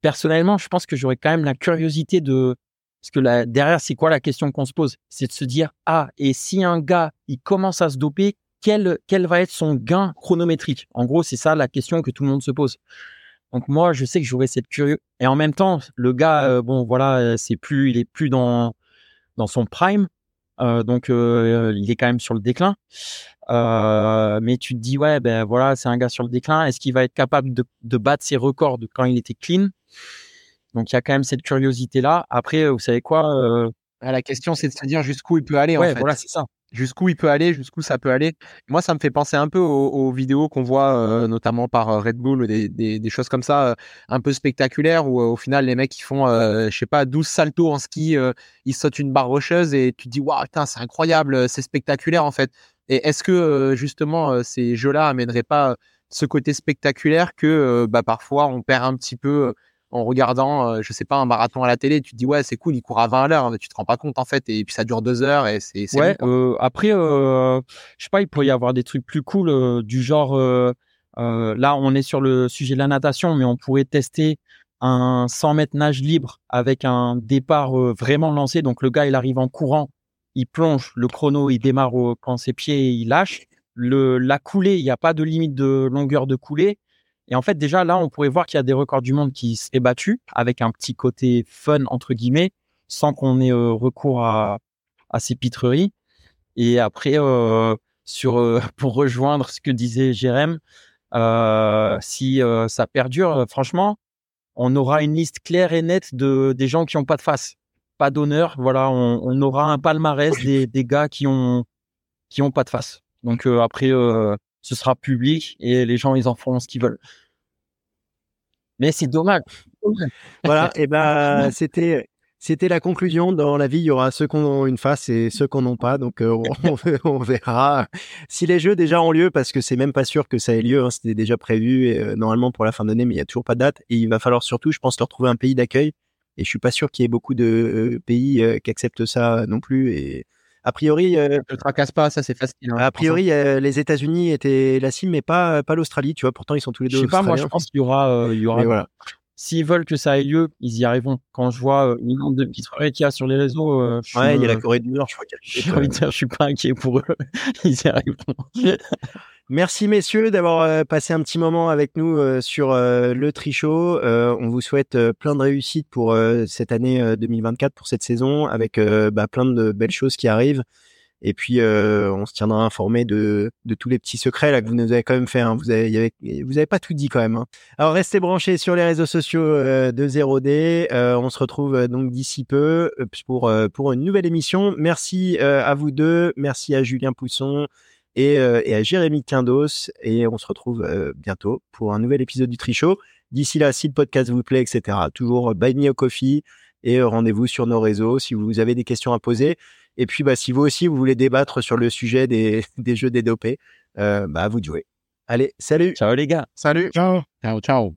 personnellement, je pense que j'aurais quand même la curiosité de parce que derrière, c'est quoi la question qu'on se pose? C'est de se dire ah et si un gars il commence à se doper, quel quel va être son gain chronométrique En gros, c'est ça la question que tout le monde se pose. Donc moi, je sais que j'aurais cette curieux et en même temps, le gars, euh, bon voilà, c'est plus, il est plus dans dans son prime, euh, donc euh, il est quand même sur le déclin. Euh, mais tu te dis ouais ben voilà c'est un gars sur le déclin. Est-ce qu'il va être capable de, de, battre ses records de quand il était clean? Donc il y a quand même cette curiosité là. Après vous savez quoi euh, ah, La question c'est de se dire jusqu'où il peut aller. Ouais en fait. voilà c'est ça jusqu'où il peut aller, jusqu'où ça peut aller. Moi, ça me fait penser un peu aux, aux vidéos qu'on voit euh, notamment par Red Bull, des, des, des choses comme ça, un peu spectaculaires, où au final, les mecs, ils font, je sais pas, 12 saltos en ski, ils sautent une barre rocheuse et tu te dis, waouh, c'est incroyable, c'est spectaculaire en fait. Et est-ce que justement, ces jeux-là amèneraient pas ce côté spectaculaire que bah, parfois on perd un petit peu en regardant, euh, je sais pas, un marathon à la télé. Tu te dis, ouais, c'est cool, il court à 20 à l'heure, mais tu te rends pas compte, en fait. Et puis ça dure deux heures et c'est. Ouais, euh, après, euh, je sais pas, il pourrait y avoir des trucs plus cool euh, du genre, euh, euh, là, on est sur le sujet de la natation, mais on pourrait tester un 100 mètres nage libre avec un départ euh, vraiment lancé. Donc, le gars, il arrive en courant, il plonge, le chrono, il démarre au- quand ses pieds, il lâche. Le, la coulée, il n'y a pas de limite de longueur de coulée. Et en fait, déjà, là, on pourrait voir qu'il y a des records du monde qui seraient battus avec un petit côté fun, entre guillemets, sans qu'on ait euh, recours à, ces pitreries. Et après, euh, euh, pour rejoindre ce que disait Jérém, si ça perdure, franchement, on aura une liste claire et nette de des gens qui ont pas de face, pas d'honneur. Voilà, on, on aura un palmarès des, des gars qui ont qui ont pas de face. Donc euh, après, euh, ce sera public et les gens ils en feront ce qu'ils veulent. Mais c'est dommage. Voilà, et ben c'était c'était la conclusion. Dans la vie, il y aura ceux qui ont une face et ceux qui n'en ont pas. Donc euh, on, on verra si les jeux déjà ont lieu, parce que c'est même pas sûr que ça ait lieu. hein, C'était déjà prévu et, euh, normalement pour la fin d'année, mais il y a toujours pas de date. Et il va falloir surtout, je pense, leur trouver un pays d'accueil. Et je suis pas sûr qu'il y ait beaucoup de pays qui acceptent ça non plus. Et a priori, Je te tracasse pas, ça c'est facile. hein. a priori, euh, les États-Unis étaient la cible, mais pas pas l'Australie. Tu vois, pourtant ils sont tous les Je deux. sais pas, moi je pense qu'il y aura, euh, il y aura voilà. s'ils veulent que ça ait lieu, ils y arriveront. Quand je vois le nombre de petites qu'il y a sur les réseaux, euh, je Ouais, il y a la Corée du Nord, je crois. qu'il y a- j'ai envie de dire, je suis pas inquiet pour eux. ils y arriveront. Merci messieurs d'avoir euh, passé un petit moment avec nous euh, sur euh, le Trichot. On vous souhaite plein de réussites pour cette année euh, 2024, pour cette saison, avec bah, plein de belles choses qui arrivent. Et puis on se tiendra informé de, de tous les petits secrets là que vous nous avez quand même fait. hein. Vous avez, vous avez pas tout dit quand même. hein. Alors restez branchés sur les réseaux sociaux de 0D. Euh, on se retrouve donc d'ici peu pour pour une nouvelle émission. Merci à vous deux. Merci à Julien Pousson et, euh, et à Jérémy Quindos. Et on se retrouve euh, bientôt pour un nouvel épisode du Trichot. D'ici là, si le podcast vous plaît, etc., toujours euh, buy me a coffee et rendez-vous sur nos réseaux si vous avez des questions à poser. Et puis, bah, si vous aussi, vous voulez débattre sur le sujet des, des jeux dédopés, euh, bah, à vous de jouer. Allez, salut Ciao les gars. Salut. Ciao, ciao.